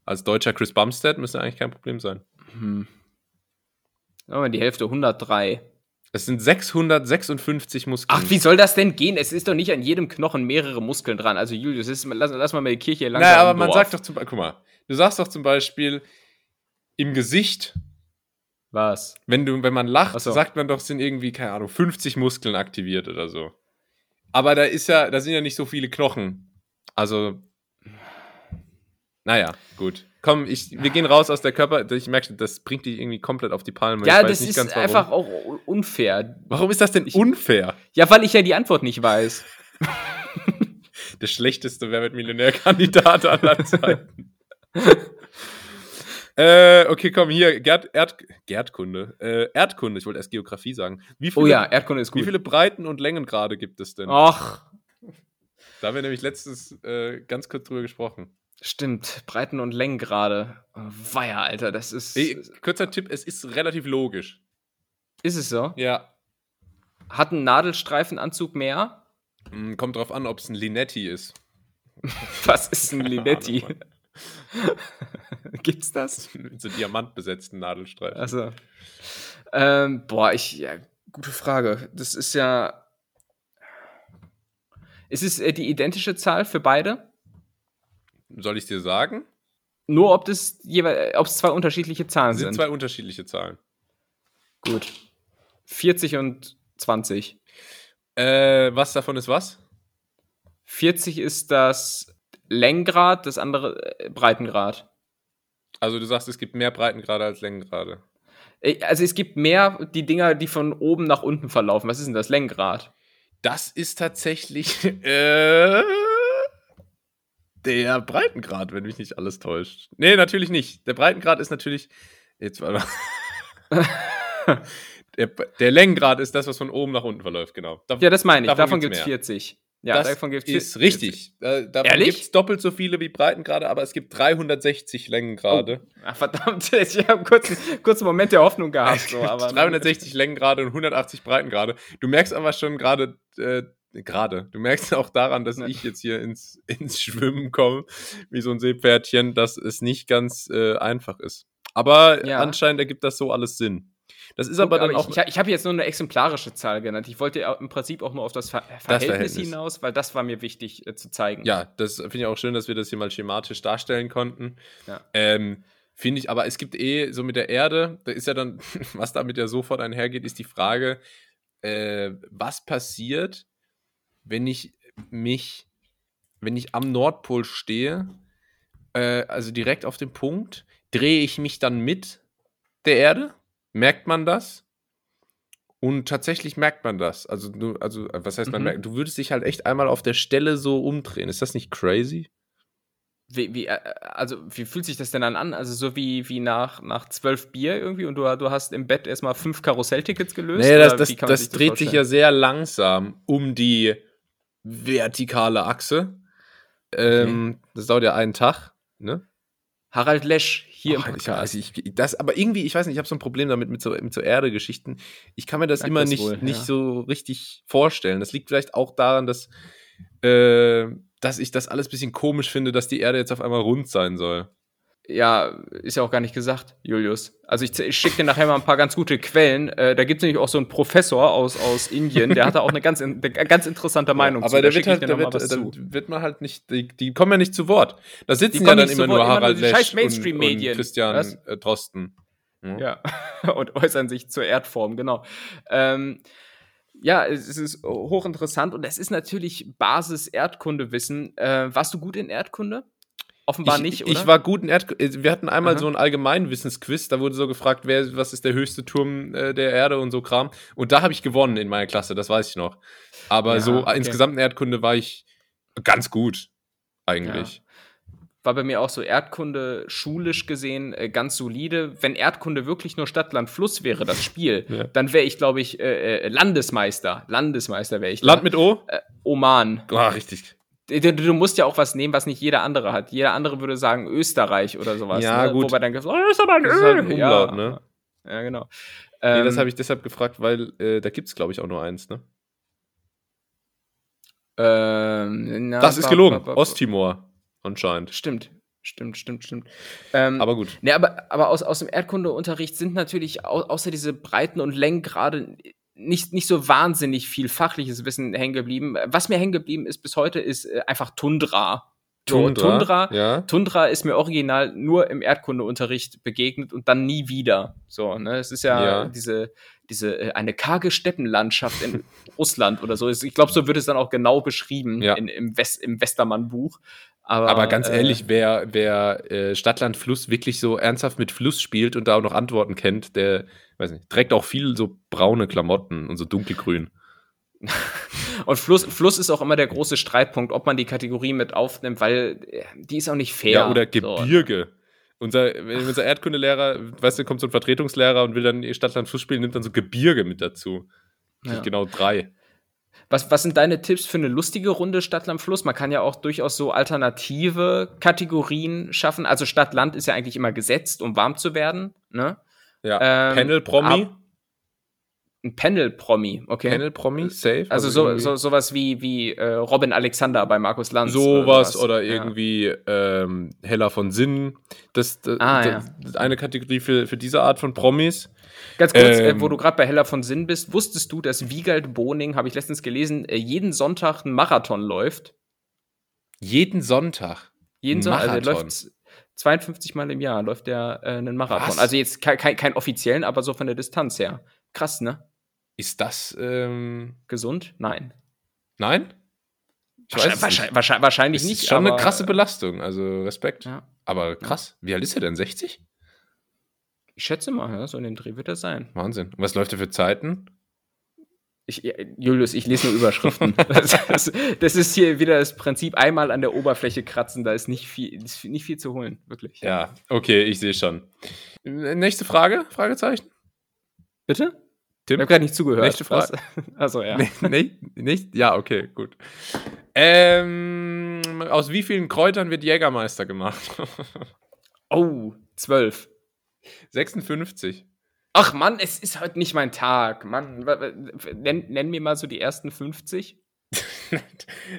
als deutscher Chris Bumstead, müsste eigentlich kein Problem sein. Hm. Aber die Hälfte 103. Es sind 656 Muskeln. Ach, wie soll das denn gehen? Es ist doch nicht an jedem Knochen mehrere Muskeln dran. Also, Julius, ist, lass, lass mal mal die Kirche langsam. Naja, aber man Dorf. sagt doch zum Beispiel, guck mal, du sagst doch zum Beispiel, im Gesicht, Was? wenn, du, wenn man lacht, Ach so. sagt man doch, sind irgendwie, keine Ahnung, 50 Muskeln aktiviert oder so. Aber da ist ja, da sind ja nicht so viele Knochen. Also, naja, gut. Komm, ich, wir gehen raus aus der Körper. Ich merke, schon, das bringt dich irgendwie komplett auf die Palme. Ja, das nicht ist einfach auch unfair. Warum ist das denn unfair? Ja, weil ich ja die Antwort nicht weiß. Der schlechteste Wer wird Millionär-Kandidat aller Zeiten. äh, okay, komm, hier, Gerd, Erd, Gerdkunde. Äh, Erdkunde, ich wollte erst Geografie sagen. Wie viele, Oh ja, Erdkunde ist wie gut. viele Breiten- und Längengrade gibt es denn? Och, Da haben wir nämlich letztes äh, ganz kurz drüber gesprochen. stimmt. Breiten- und Längengrade. Oh, Weia, Alter, das ist. Ey, kurzer Tipp, es ist relativ logisch. Ist es so? Ja. Hat ein Nadelstreifenanzug mehr? Hm, kommt drauf an, ob es ein Linetti ist. Was ist ein Linetti? Gibt's das? Mit so diamantbesetzten Nadelstreifen. Also. Ähm, boah, ich. Ja, gute Frage. Das ist ja. Ist es äh, die identische Zahl für beide? Soll ich dir sagen? Nur ob das jeweils, ob es zwei unterschiedliche Zahlen sind sind. zwei unterschiedliche Zahlen. Gut. 40 und 20. Äh, was davon ist was? 40 ist das Längengrad, das andere äh, Breitengrad. Also du sagst, es gibt mehr Breitengrade als Längengrade. Äh, Also es gibt mehr die Dinger, die von oben nach unten verlaufen. Was ist denn das Längengrad? Das ist tatsächlich äh, der Breitengrad, wenn mich nicht alles täuscht. Nee, natürlich nicht. Der Breitengrad ist natürlich. Jetzt warte mal. der, der Längengrad ist das, was von oben nach unten verläuft, genau. Da, Ja, das meine ich. Davon Davon, gibt es mehr. 40. Ja, das davon gibt's ist 40. richtig. Äh, davon gibt es doppelt so viele wie Breitengrade, aber es gibt 360 Längengrade. Ach, verdammt, ich habe einen kurzen, Moment der Hoffnung gehabt. So, aber 360 Längengrade und 180 Breitengrade. Du merkst aber schon gerade, äh, gerade, du merkst auch daran, dass Ja. ich jetzt hier ins, ins Schwimmen komme, wie so ein Seepferdchen, dass es nicht ganz äh, einfach ist. Aber Ja. anscheinend ergibt das so alles Sinn. Das ist aber, aber dann auch. ich, ich habe jetzt nur eine exemplarische Zahl genannt. Ich wollte ja im Prinzip auch nur auf das, Ver Verhältnis, Verhältnis. hinaus, weil das war mir wichtig äh, zu zeigen. ja, das finde ich auch schön, dass wir das hier mal schematisch darstellen konnten. Ja. Ähm, finde ich, aber es gibt eh so mit der Erde, da ist ja dann, was damit ja sofort einhergeht, ist die Frage, äh, was passiert, wenn ich mich, wenn ich am Nordpol stehe, äh, also direkt auf dem Punkt, drehe ich mich dann mit der Erde? Merkt man das? Und tatsächlich merkt man das. Also, du, also äh, was heißt man Mhm. merkt? Du würdest dich halt echt einmal auf der Stelle so umdrehen. Ist das nicht crazy? Wie, wie, äh, also, wie fühlt sich das denn dann an? Also, so wie, wie nach, nach zwölf Bier irgendwie und du, du hast im Bett erstmal fünf Karusselltickets gelöst? Nee, das, das, man das dreht sich ja sehr langsam um die vertikale Achse. Ähm, Das dauert ja einen Tag. Ne? Harald Lesch hier Oh, im ich, Podcast. weiß, ich, das, aber irgendwie, ich weiß nicht, ich habe so ein Problem damit mit so, mit so Erde-Geschichten. Ich kann mir das Sag immer das nicht, wohl, nicht ja. so richtig vorstellen. Das liegt vielleicht auch daran, dass, äh, dass ich das alles ein bisschen komisch finde, dass die Erde jetzt auf einmal rund sein soll. Ja, ist ja auch gar nicht gesagt, Julius. Also ich, ich schicke dir nachher mal ein paar ganz gute Quellen. Äh, da gibt es nämlich auch so einen Professor aus, aus Indien, der hatte auch eine ganz, in, eine ganz interessante Meinung aber Da der wird halt, der wird, was dann zu. wird man halt nicht, die, die kommen ja nicht zu Wort. Da sitzen ja dann immer zu Wort, nur immer Harald scheiß Lesch und, und. Christian Was? äh, Drosten. Ja, und äußern sich zur Erdform, genau. Ähm, ja, es es ist hochinteressant und es ist natürlich Basis-Erdkundewissen. Äh, warst du gut in Erdkunde? Offenbar ich, nicht, oder? Ich war gut in Erd. äh, Wir hatten einmal Aha. so ein Allgemeinwissensquiz, da wurde so gefragt, wer, was ist der höchste Turm äh, der Erde und so Kram. Und da habe ich gewonnen in meiner Klasse, das weiß ich noch. Aber Ja, so okay. insgesamt in Erdkunde war ich ganz gut, eigentlich. war bei mir auch so Erdkunde schulisch gesehen äh, ganz solide. Wenn Erdkunde wirklich nur Stadt, Land, Fluss wäre, das Spiel, Ja. dann wäre ich, glaube ich, äh, äh, Landesmeister. Landesmeister wäre ich. da. Land mit O? Oman. Ah, richtig. Du, du- musst ja auch was nehmen, was nicht jeder andere hat. Jeder andere würde sagen Österreich oder sowas. Ja, ne? gut. Wobei dann gesagt, oh, das ist aber ein Das ist halt ein Umlaut, ja. ne? Ja, genau. Nee, Ähm, das habe ich deshalb gefragt, weil äh, da gibt es, glaube ich, auch nur eins. Ne? ähm, na, Das ist gelogen. Osttimor, anscheinend. Stimmt, stimmt, stimmt, stimmt. Ähm, Aber gut. Ne, aber, aber aus, aus dem Erdkundeunterricht sind natürlich au außer diese Breiten und Längen gerade nicht, nicht so wahnsinnig viel fachliches Wissen hängen geblieben. Was mir hängen geblieben ist bis heute, ist äh, einfach Tundra. So, Tundra, Ja. Tundra ist mir original nur im Erdkundeunterricht begegnet und dann nie wieder. So, ne? Es ist ja, Ja. diese, diese äh, eine karge Steppenlandschaft in Russland oder so. Ich glaube, so wird es dann auch genau beschrieben Ja. in, im, West, im Westermann-Buch. Aber, Aber ganz äh, ehrlich, wer, wer äh, Stadtland Fluss wirklich so ernsthaft mit Fluss spielt und da auch noch Antworten kennt, der, weiß nicht, trägt auch viel so braune Klamotten und so dunkelgrün. Und Fluss, Fluss ist auch immer der große Streitpunkt, ob man die Kategorie mit aufnimmt, weil äh, die ist auch nicht fair. Ja, oder So. Unser, unser Erdkundelehrer, weißt du, kommt so ein Vertretungslehrer und will dann Stadtland Fluss spielen, nimmt dann so Gebirge mit dazu. Ja. Genau drei. Was, was sind deine Tipps für eine lustige Runde Stadt-Land Fluss? Man kann ja auch durchaus so alternative Kategorien schaffen. Also Stadt-Land ist ja eigentlich immer gesetzt, um warm zu werden. Ne? Ja. Ähm, Panel Promi. ab- Ein Panel-Promi, okay. Panel Promi, safe. also so, irgendwie so, sowas wie, wie äh, Robin Alexander bei Markus Lanz. sowas oder Ja. irgendwie ähm, Heller von Sinn. Das, das, Ah, das, das eine Kategorie für, für diese Art von Promis. Ganz kurz, Ähm, äh, wo du gerade bei Heller von Sinn bist, wusstest du, dass Wiegald Boning, habe ich letztens gelesen, äh, jeden Sonntag einen Marathon läuft? Jeden Sonntag. Jeden Sonntag, also er Marathon? läuft 52 Mal im Jahr läuft er äh, einen Marathon. Was? Also jetzt kein, kein, kein offiziellen, aber so von der Distanz her. Krass, ne? Ist das, ähm, Gesund? Nein. nein? Ich Wahrscheinlich, wahrscheinlich, wahrscheinlich, wahrscheinlich nicht. ist schon aber, eine krasse Belastung, also Respekt. Ja, Aber krass. Wie alt ist er denn? 60? ich schätze mal, ja, so in dem Dreh wird er sein. Wahnsinn. Und was läuft er für Zeiten? Ich, äh, Julius, ich lese nur Überschriften. das, das, das ist hier wieder das Prinzip, einmal an der Oberfläche kratzen, da ist nicht viel, ist nicht viel zu holen, wirklich. Ja, okay, ich sehe schon. Äh, Nächste Frage? Fragezeichen? Bitte? Tim? Ich habe gerade nicht zugehört. Nächste Frage. Also ja. Nee, nee, nicht? Ja, okay, gut. Ähm, aus wie vielen Kräutern wird Jägermeister gemacht? Oh, zwölf. 56. Ach Mann, es ist heute nicht mein Tag. Mann, nenn, nenn mir mal so die ersten 50.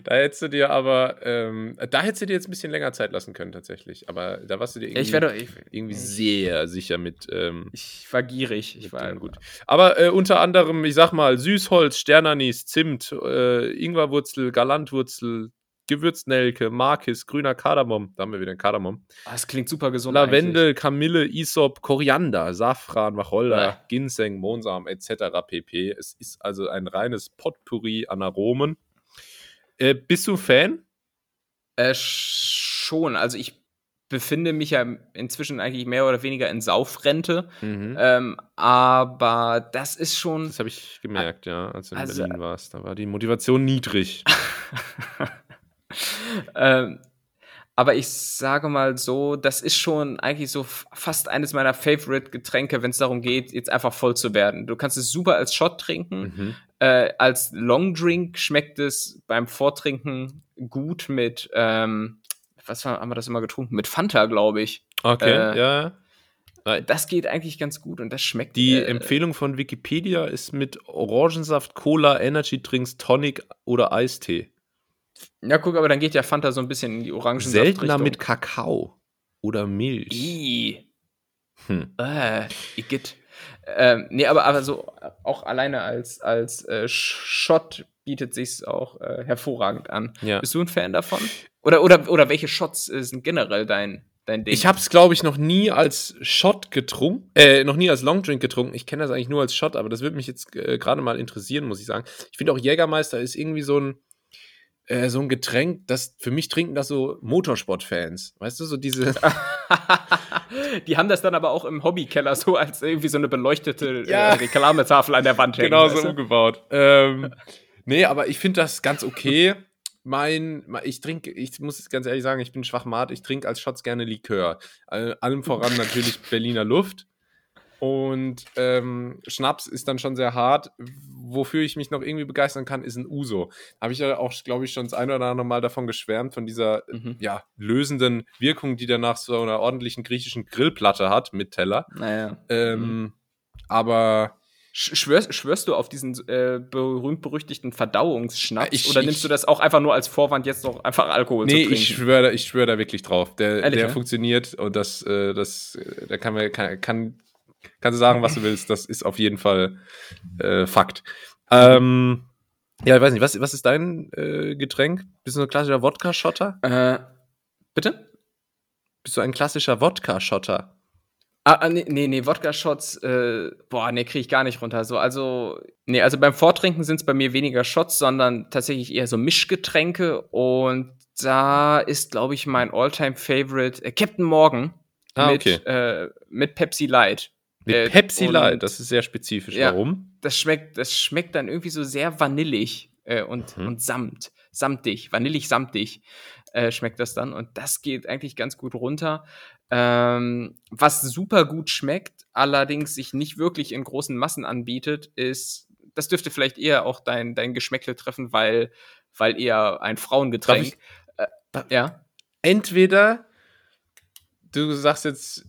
da hättest du dir aber, ähm, da hättest du dir jetzt ein bisschen länger Zeit lassen können, tatsächlich. Aber da warst du dir irgendwie, Ich werde, ich, irgendwie sehr sicher mit. Ähm, ich war gierig. Ich war gut. Aber äh, unter anderem, ich sag mal, Süßholz, Sternanis, Zimt, äh, Ingwerwurzel, Galantwurzel, Gewürznelke, Markis, grüner Kardamom. Da haben wir wieder den Kardamom. Ah, Das klingt super gesund. Lavendel, Kamille, Isop, Koriander, Safran, Wacholder, Bäh. Ginseng, Mohnsamen etc. pp. Es ist also ein reines Potpourri an Aromen. Äh, bist du Fan? Äh, schon. Also ich befinde mich ja inzwischen eigentlich mehr oder weniger in Saufrente. Ähm, aber das ist schon. Das habe ich gemerkt, ja, als du in Also- Berlin warst. Da war die Motivation niedrig. ähm, aber ich sage mal so, das ist schon eigentlich so fast eines meiner Favorite-Getränke, wenn es darum geht, jetzt einfach voll zu werden. Du kannst es super als Shot trinken. Mhm. Äh, als Long Drink schmeckt es beim Vortrinken gut mit, ähm, was haben wir das immer getrunken? Mit Fanta, glaube ich. Okay, Äh, ja. Das geht eigentlich ganz gut und das schmeckt. Die äh, Empfehlung von Wikipedia ist mit Orangensaft, Cola, Energy Drinks, Tonic oder Eistee. Ja, guck, aber dann geht ja Fanta so ein bisschen in die Orangen. Seltener mit Kakao oder Milch. I. Hm. Äh, Igitt. Ähm, nee, aber, aber so äh, auch alleine als, als äh, Shot bietet sich's auch äh, hervorragend an. Ja. Bist du ein Fan davon? Oder, oder, oder welche Shots äh, sind generell dein, dein Ding? Ich habe es, glaube ich, noch nie als Shot getrunken, äh, noch nie als Longdrink getrunken. Ich kenne das eigentlich nur als Shot, aber das würde mich jetzt äh, gerade mal interessieren, muss ich sagen. Ich finde auch Jägermeister ist irgendwie so ein, äh, so ein Getränk, das für mich trinken das so Motorsportfans. Weißt du, so diese. Die haben das dann aber auch im Hobbykeller so als irgendwie so eine beleuchtete Ja. äh, Reklametafel an der Wand hängen. genau weißt so du? umgebaut. Ähm, nee, aber ich finde das ganz okay. Mein, ich trinke, ich muss es ganz ehrlich sagen, ich bin schwachmat, ich trinke als Shots gerne Likör. All- Allem voran natürlich Berliner Luft. Und ähm, Schnaps ist dann schon sehr hart. Wofür ich mich noch irgendwie begeistern kann, ist ein Uso. Habe ich ja auch, glaube ich, schon das eine oder andere Mal davon geschwärmt, von dieser Mhm. ja, lösenden Wirkung, die danach so einer ordentlichen griechischen Grillplatte hat mit Teller. Naja. Ähm, Aber Sch- Schwörst, schwörst du auf diesen äh, berühmt-berüchtigten Verdauungsschnaps? Ich- oder ich- nimmst du das auch einfach nur als Vorwand, jetzt noch einfach Alkohol Nee, zu trinken? ich schwöre ich schwör da wirklich drauf. Der, Ehrlich, der ja? funktioniert und das, äh, das, äh, da kann man, kann, kann, kannst du sagen, was du willst. Das ist auf jeden Fall äh, Fakt. Ähm, ja, ich weiß nicht, was, was ist dein äh, Getränk? Bist du ein klassischer Wodka-Schotter? Äh, bitte? Bist du ein klassischer Wodka-Schotter? Ah, ah, nee, nee, nee Wodka-Shots, äh, boah, nee, kriege ich gar nicht runter. So, also, nee, also beim Vortrinken sind es bei mir weniger Shots, sondern tatsächlich eher so Mischgetränke. Und da ist, glaube ich, mein All-Time-Favorite äh, Captain Morgan Ah, mit, okay. äh, mit Pepsi Light. Mit Äh, Pepsi Light, das ist sehr spezifisch. Ja. Warum? Das schmeckt, das schmeckt dann irgendwie so sehr vanillig äh, und, Mhm. und samt, samtig, vanillig samtig äh, schmeckt das dann. Und das geht eigentlich ganz gut runter. Ähm, was super gut schmeckt, allerdings sich nicht wirklich in großen Massen anbietet, ist, das dürfte vielleicht eher auch dein, dein Geschmäckle treffen, weil, weil eher ein Frauengetränk. Äh, ja. Entweder du sagst jetzt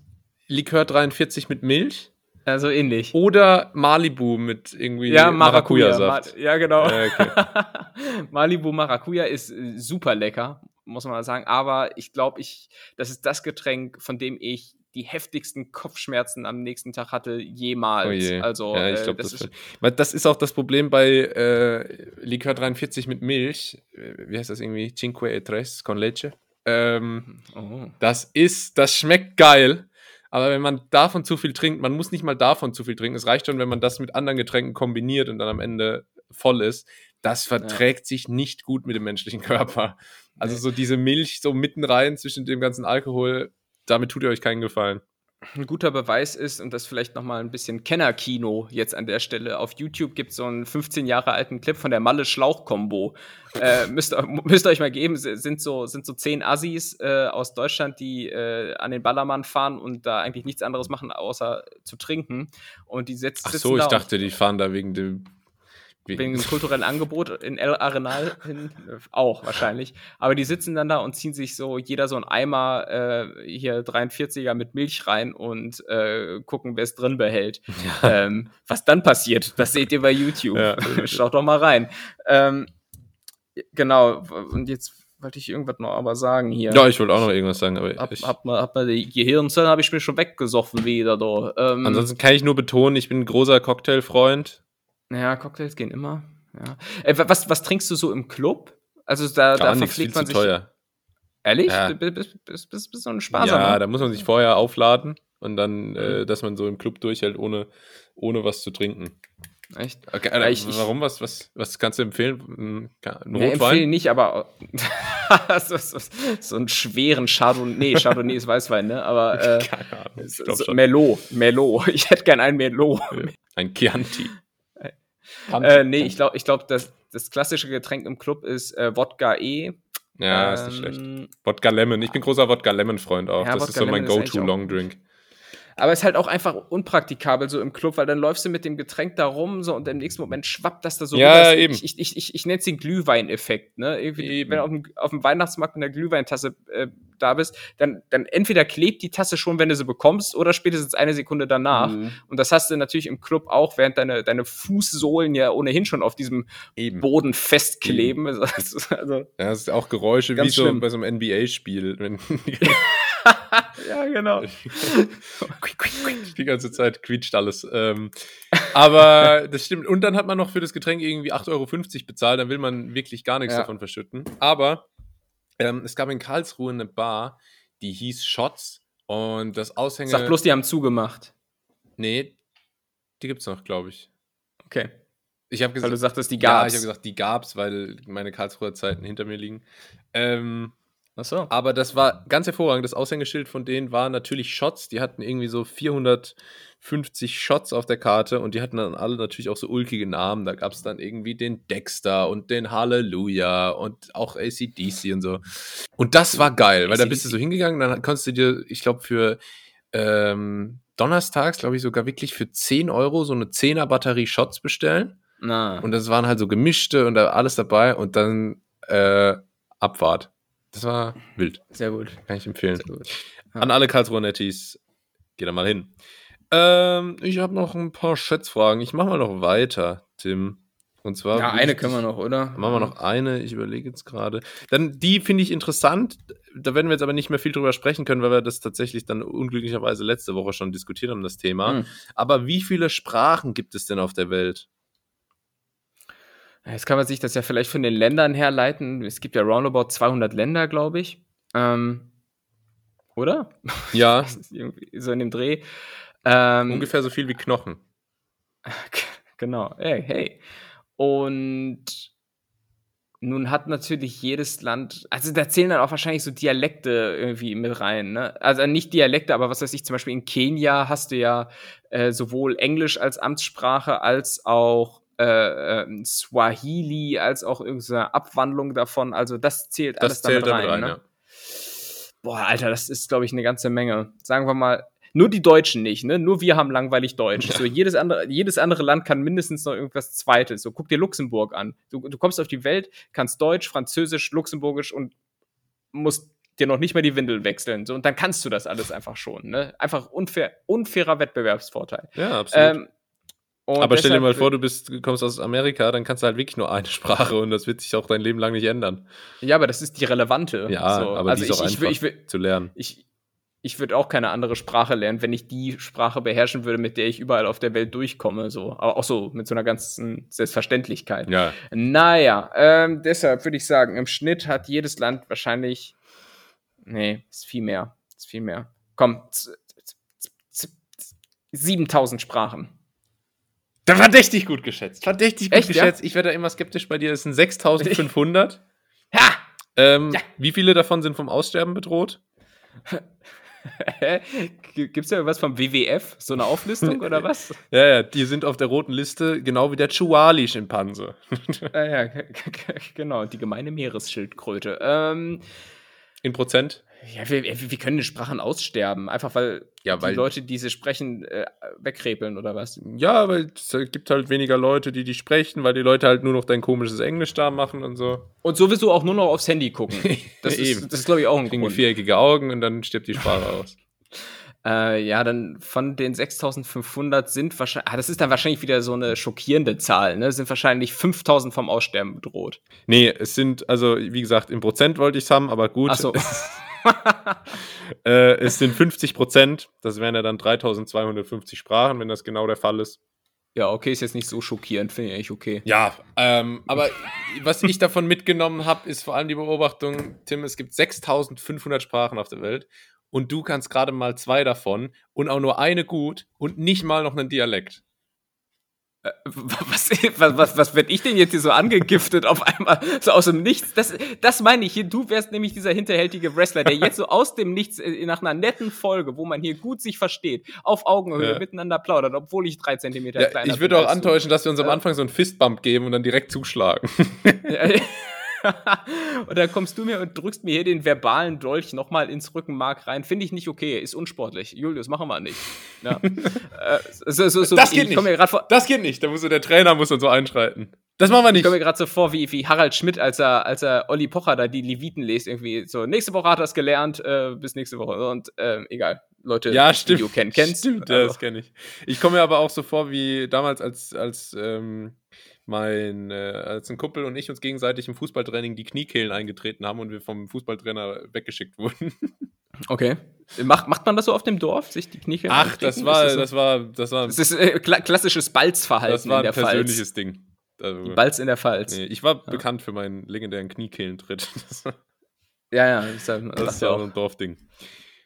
Likör 43 mit Milch Also ähnlich. oder Malibu mit irgendwie Ja, Maracuja. Maracuja-Saft. Ma ja, genau. Äh, okay. Malibu Maracuja ist äh, super lecker, muss man mal sagen. Aber ich glaube, ich, das ist das Getränk, von dem ich die heftigsten Kopfschmerzen am nächsten Tag hatte jemals. Oh je. Also, ja, ich äh, glaube, das, das, ist. weil das ist auch das Problem bei äh, Likör 43 mit Milch. Äh, Wie heißt das irgendwie? Cinque e tres con leche. Ähm, Oh. das ist, das schmeckt geil. Aber wenn man davon zu viel trinkt, man muss nicht mal davon zu viel trinken. Es reicht schon, wenn man das mit anderen Getränken kombiniert und dann am Ende voll ist. Das verträgt sich nicht gut mit dem menschlichen Körper. Also so diese Milch so mitten rein zwischen dem ganzen Alkohol, damit tut ihr euch keinen Gefallen. Ein guter Beweis ist, und das vielleicht noch mal ein bisschen Kennerkino jetzt an der Stelle, auf YouTube gibt es so einen 15 Jahre alten Clip von der Malle-Schlauch-Kombo. äh, müsst, ihr- müsst ihr euch mal geben, sind so, sind so zehn Assis äh, aus Deutschland, die äh, an den Ballermann fahren und da eigentlich nichts anderes machen, außer zu trinken. Und die setzt, Ach so, ich dachte, die fahren da wegen dem. Wegen dem kulturellen Angebot in El Arenal hin, äh, auch wahrscheinlich. Aber die sitzen dann da und ziehen sich so jeder so einen Eimer äh, hier 43er mit Milch rein und äh, gucken, wer es drin behält. Ähm, was dann passiert, das seht ihr bei YouTube. Ja. Schaut doch mal rein. Ähm, genau, und jetzt wollte ich irgendwas noch aber sagen hier. Ja, ich wollte auch noch irgendwas sagen, aber Hab, ich, hab, mal, hab mal die Gehirnzellen habe ich mir schon weggesoffen wieder da. Ähm, ansonsten kann ich nur betonen, ich bin ein großer Cocktailfreund. Ja, Cocktails gehen immer. Ja. Äh, wa- was, was trinkst du so im Club? Also da, da Gar nichts, viel verpflegt man sich. teuer. Ehrlich? Ja. Bist, bist so ein Sparsam. Ja, da muss man sich vorher aufladen und Mhm. dann, äh, dass man so im Club durchhält, ohne, ohne was zu trinken. Echt? Okay, äh, ich- warum? Was, was, was kannst du empfehlen? Ein, ein Ja, empfehle Rotwein? nicht, aber so, so, so einen schweren Chardonnay. Nee, Chardonnay ist Weißwein, ne? Aber äh, Keine Ahnung. Ich so. Merlot. Merlot. Ich hätte gern einen Merlot. Ein Chianti. Äh, nee, ich glaube, ich glaub, das, das klassische Getränk im Club ist äh, Wodka E. Ja, ist nicht schlecht. Ähm, Wodka Lemon. Ich bin großer Wodka Lemon Freund auch. Ja, das ist Wodka so mein Lemon Aber es ist halt auch einfach unpraktikabel so im Club, weil dann läufst du mit dem Getränk da rum so und im nächsten Moment schwappt das da so Ja, rüber. eben. Ich, ich, ich, ich, ich nenne es den Glühwein-Effekt. Ne? Irgendwie. Wenn du auf dem, auf dem Weihnachtsmarkt mit einer Glühweintasse äh, da bist, dann, dann entweder klebt die Tasse schon, wenn du sie bekommst, oder spätestens eine Sekunde danach. Mhm. Und das hast du natürlich im Club auch, während deine, deine Fußsohlen ja ohnehin schon auf diesem Eben. Boden festkleben. Also, also, Ja, das ist auch Geräusche wie Ganz so schlimm. bei so einem NBA-Spiel. Ja, genau. die ganze Zeit quietscht alles. Ähm, aber das stimmt. Und dann hat man noch für das Getränk irgendwie 8,50 Euro bezahlt. Dann will man wirklich gar nichts Ja. davon verschütten. Aber ähm, es gab in Karlsruhe eine Bar, die hieß Shots. Und das Aushänge. Sag bloß, die haben zugemacht. Nee, die gibt's noch, glaube ich. Okay. Ich habe Weil du gesagt, sagtest, die ja, gab's. ich habe gesagt, die gab's, weil meine Karlsruher Zeiten hinter mir liegen. Ähm, Ach so. aber das war ganz hervorragend. Das Aushängeschild von denen war natürlich Shots. Die hatten irgendwie so 450 Shots auf der Karte und die hatten dann alle natürlich auch so ulkige Namen. Da gab es dann irgendwie den Dexter und den Hallelujah und auch ACDC und so. Und das war geil, weil da bist du so hingegangen, dann konntest du dir, ich glaube, für ähm, donnerstags, glaube ich, sogar wirklich für 10 Euro so eine 10er Batterie Shots bestellen. Na. Und das waren halt so gemischte und da alles dabei und dann äh, Abfahrt. Das war wild. Sehr gut. Kann ich empfehlen. Sehr gut. An alle Karlsruher Netties, geht da mal hin. Ähm, ich habe noch ein paar Schätzfragen. Ich mache mal noch weiter, Tim. Und zwar. Ja, eine ich- können wir noch, oder? Machen wir noch eine, ich überlege jetzt gerade. Dann die finde ich interessant. Da werden wir jetzt aber nicht mehr viel drüber sprechen können, weil wir das tatsächlich dann unglücklicherweise letzte Woche schon diskutiert haben, das Thema. Hm. Aber wie viele Sprachen gibt es denn auf der Welt? Jetzt kann man sich das ja vielleicht von den Ländern herleiten. Es gibt ja roundabout 200 Länder, glaube ich. Ähm, oder? Ja, so in dem Dreh. Ähm, ungefähr so viel wie Knochen. Genau. Hey, hey. Und nun hat natürlich jedes Land, also da zählen dann auch wahrscheinlich so Dialekte irgendwie mit rein. Ne? Also nicht Dialekte, aber was weiß ich, zum Beispiel in Kenia hast du ja äh, sowohl Englisch als Amtssprache als auch äh, ähm, Swahili, als auch irgendeine Abwandlung davon. Also das zählt alles Das zählt damit damit rein. rein, ne? ja. Boah, Alter, das ist, glaube ich, eine ganze Menge. Sagen wir mal, nur die Deutschen nicht, ne? Nur wir haben langweilig Deutsch. So, jedes andere, jedes andere Land kann mindestens noch irgendwas Zweites. So, guck dir Luxemburg an. Du, du kommst auf die Welt, kannst Deutsch, Französisch, Luxemburgisch und musst dir noch nicht mehr die Windeln wechseln. So, und dann kannst du das alles einfach schon, ne? Einfach unfair, unfairer Wettbewerbsvorteil. Ja, absolut. Ähm, und Aber stell dir mal vor, du bist, kommst aus Amerika, dann kannst du halt wirklich nur eine Sprache und das wird sich auch dein Leben lang nicht ändern. Ja, aber das ist die relevante. Ja, so. aber also die ist auch ich, ich, einfach ich, will, zu lernen. ich, ich würde auch keine andere Sprache lernen, wenn ich die Sprache beherrschen würde, mit der ich überall auf der Welt durchkomme. So. Aber auch so mit so einer ganzen Selbstverständlichkeit. Ja, Naja, ähm, deshalb würde ich sagen, im Schnitt hat jedes Land wahrscheinlich. Nee, ist viel mehr. Ist viel mehr. Komm, z- z- z- z- 7000 Sprachen. Da verdächtig gut geschätzt. Verdächtig gut Echt, ja? geschätzt. Ich werde da immer skeptisch bei dir. Es sind 6500. Ha! Ähm, Ja. Wie viele davon sind vom Aussterben bedroht? Hä? G- Gibt's da irgendwas vom WWF? So eine Auflistung oder was? Ja, ja, die sind auf der roten Liste, genau wie der Chihuahua-Schimpanse. Ah, ja, g- genau, die gemeine Meeresschildkröte. Ähm, In Prozent? Ja, wie, wie wie können die Sprachen aussterben? Einfach weil, Ja, weil- die Leute, die sie sprechen, äh, wegkrepeln oder was? Ja, weil es gibt halt weniger Leute, die die sprechen, weil die Leute halt nur noch dein komisches Englisch da machen und so. Und sowieso auch nur noch aufs Handy gucken. Das ist, das ist glaube ich, auch ein Kriegen Grund. viereckige Augen und dann stirbt die Sprache aus. Äh, ja, dann von den 6500 sind wahrscheinlich, ah, das ist dann wahrscheinlich wieder so eine schockierende Zahl, ne? Sind wahrscheinlich 5000 vom Aussterben bedroht. Nee, es sind, also wie gesagt, im Prozent wollte ich es haben, aber gut. Ach so. äh, es sind 50 Prozent, das wären ja dann 3250 Sprachen, wenn das genau der Fall ist. Ja, okay, ist jetzt nicht so schockierend, finde ich eigentlich okay. Ja, ähm, aber was ich davon mitgenommen habe, ist vor allem die Beobachtung, Tim, es gibt 6500 Sprachen auf der Welt und du kannst gerade mal zwei davon und auch nur eine gut und nicht mal noch einen Dialekt. Was, was, was, was werd ich denn jetzt hier so angegiftet auf einmal, so aus dem Nichts? Das, das meine ich hier. Du wärst nämlich dieser hinterhältige Wrestler, der jetzt so aus dem Nichts äh, nach einer netten Folge, wo man hier gut sich versteht, auf Augenhöhe Ja. miteinander plaudert, obwohl ich drei Zentimeter Ja, kleiner ich würde auch antäuschen, dass wir uns am Ja. Anfang so einen Fistbump geben und dann direkt zuschlagen. und dann kommst du mir und drückst mir hier den verbalen Dolch nochmal ins Rückenmark rein. Finde ich nicht okay, ist unsportlich. Julius, machen wir nicht. Ja. äh, so, so, so, Das ich geht nicht. Das geht nicht, da muss so der Trainer muss dann so einschreiten. Das machen wir ich nicht. komme mir gerade so vor, wie, wie Harald Schmidt, als er, als er Olli Pocher da die Leviten lest, irgendwie so, nächste Woche hat er es gelernt, äh, bis nächste Woche. Und ähm, egal, Leute, Ja, stimmt. Video kennen, kennst Stimmt, Also, das kenne ich. Ich komme mir aber auch so vor, wie damals, als, als ähm, mein, äh, als ein Kumpel und ich uns gegenseitig im Fußballtraining die Kniekehlen eingetreten haben und wir vom Fußballtrainer weggeschickt wurden. Okay. Macht, macht man das so auf dem Dorf, sich die Knie Ach, das war, das, das war, das war, das ist äh, kla klassisches Balzverhalten das war in ein Pfalz. persönliches Ding. Also, Die Balz in der Pfalz. nee, ich war bekannt für meinen legendären Kniekehlentritt. Ja, ja, das ist, ja- das das ja auch. ein Dorfding.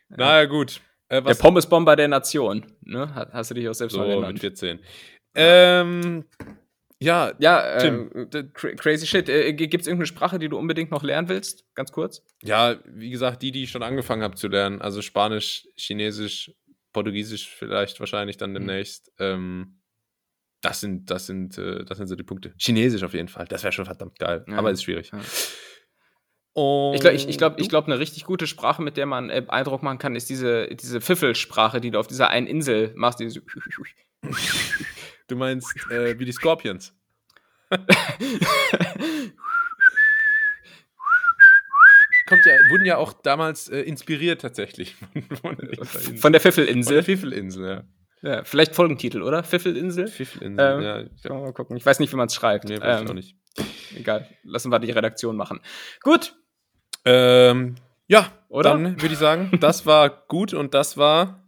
Naja, gut. Äh, Der Pommesbomber der Nation, ne? Hast du dich auch selbst mal so mit genannt. 14. Ähm, ja, Ja, cra- crazy shit. Äh, Gibt es irgendeine Sprache, die du unbedingt noch lernen willst? Ganz kurz. Ja, wie gesagt, die, die ich schon angefangen habe zu lernen, also Spanisch, Chinesisch, Portugiesisch vielleicht wahrscheinlich dann demnächst. Ähm, das sind, das sind, äh, das sind so die Punkte. Chinesisch auf jeden Fall, das wäre schon verdammt geil, Ja. aber ist schwierig. Ja. Und Ich glaube, ich, ich glaub, ich glaub, eine richtig gute Sprache, mit der man äh, Eindruck machen kann, ist diese, diese Pfiffelsprache, die du auf dieser einen Insel machst. Diese du meinst äh, wie die Scorpions. Kommt ja, wurden ja auch damals äh, inspiriert tatsächlich von, von, von der Von Pfiffelinsel. der Pfiffelinsel, ja. Ja, vielleicht Folgentitel, oder? Pfiffelinsel? Pfiffelinsel, Ähm, ja. Ich glaub, Mal gucken. Ich weiß nicht, wie man es schreibt. nee, weiß ich ähm, auch nicht. Egal. Lassen wir die Redaktion machen. Gut. Ähm, ja, Oder? dann würde ich sagen, das war gut und das war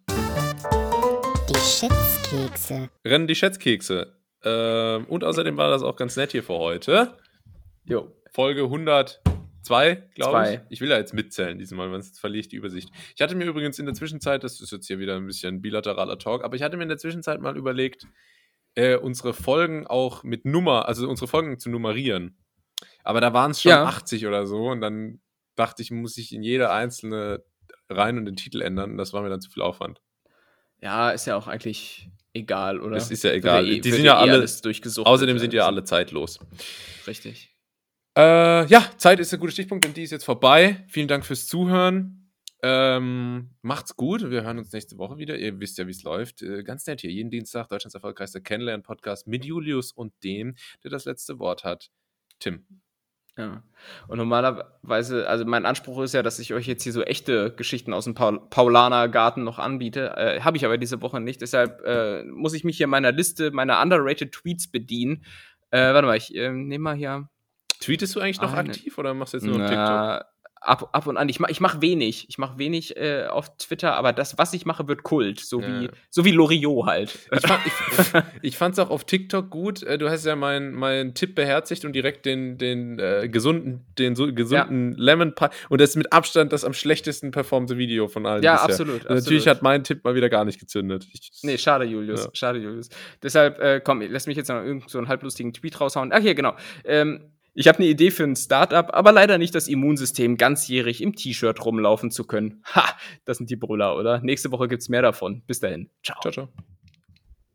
Schätzkekse. Rennen die Schätzkekse. Ähm, und außerdem war das auch ganz nett hier für heute. Jo. Folge 102, glaube ich. Ich will ja jetzt mitzählen diesmal, sonst verliere ich die Übersicht. Ich hatte mir übrigens in der Zwischenzeit, das ist jetzt hier wieder ein bisschen bilateraler Talk, aber ich hatte mir in der Zwischenzeit mal überlegt, äh, unsere Folgen auch mit Nummer, also unsere Folgen zu nummerieren. Aber da waren es schon Ja. 80 oder so und dann dachte ich, muss ich in jede einzelne rein und den Titel ändern und das war mir dann zu viel Aufwand. Ja, ist ja auch eigentlich egal, oder? Das ist ja egal. eh- Die sind eh ja alle- alles durchgesucht. Außerdem sind ja alle zeitlos. Richtig. Äh, ja, Zeit ist ein guter Stichpunkt, denn die ist jetzt vorbei. Vielen Dank fürs Zuhören. Ähm, macht's gut. Wir hören uns nächste Woche wieder. Ihr wisst ja, wie es läuft. Äh, ganz nett hier. Jeden Dienstag Deutschlands erfolgreichster Kennenlernen-Podcast mit Julius und dem, der das letzte Wort hat. Tim. Ja. Und normalerweise, also mein Anspruch ist ja, dass ich euch jetzt hier so echte Geschichten aus dem Paul Paulaner-Garten noch anbiete. Äh, Habe ich aber diese Woche nicht. Deshalb äh, muss ich mich hier meiner Liste, meiner underrated Tweets bedienen. Äh, warte mal, ich äh, nehme mal hier. Tweetest du eigentlich noch Ah, ne. aktiv oder machst du jetzt nur auf TikTok? Ab, ab und an. Ich mache ich mach wenig. Ich mache wenig äh, auf Twitter, aber das, was ich mache, wird Kult. So Ja. wie, so wie Loriot halt. Ich, fand, ich, ich fand's auch auf TikTok gut. Äh, Du hast ja meinen mein Tipp beherzigt und direkt den, den äh, gesunden, den so, gesunden Lemon Pie. Und das ist mit Abstand das am schlechtesten performte Video von allen. Ja, bisher. absolut, Und Natürlich absolut. hat mein Tipp mal wieder gar nicht gezündet. Ich, Nee, schade, Julius. Ja. Schade, Julius. Deshalb, äh, komm, lass mich jetzt noch irgend so einen halblustigen Tweet raushauen. Ach, hier, genau. Ähm, ich habe eine Idee für ein Startup, aber leider nicht das Immunsystem, ganzjährig im T-Shirt rumlaufen zu können. Ha, das sind die Brüller, oder? Nächste Woche gibt's mehr davon. Bis dahin. Ciao. ciao, ciao.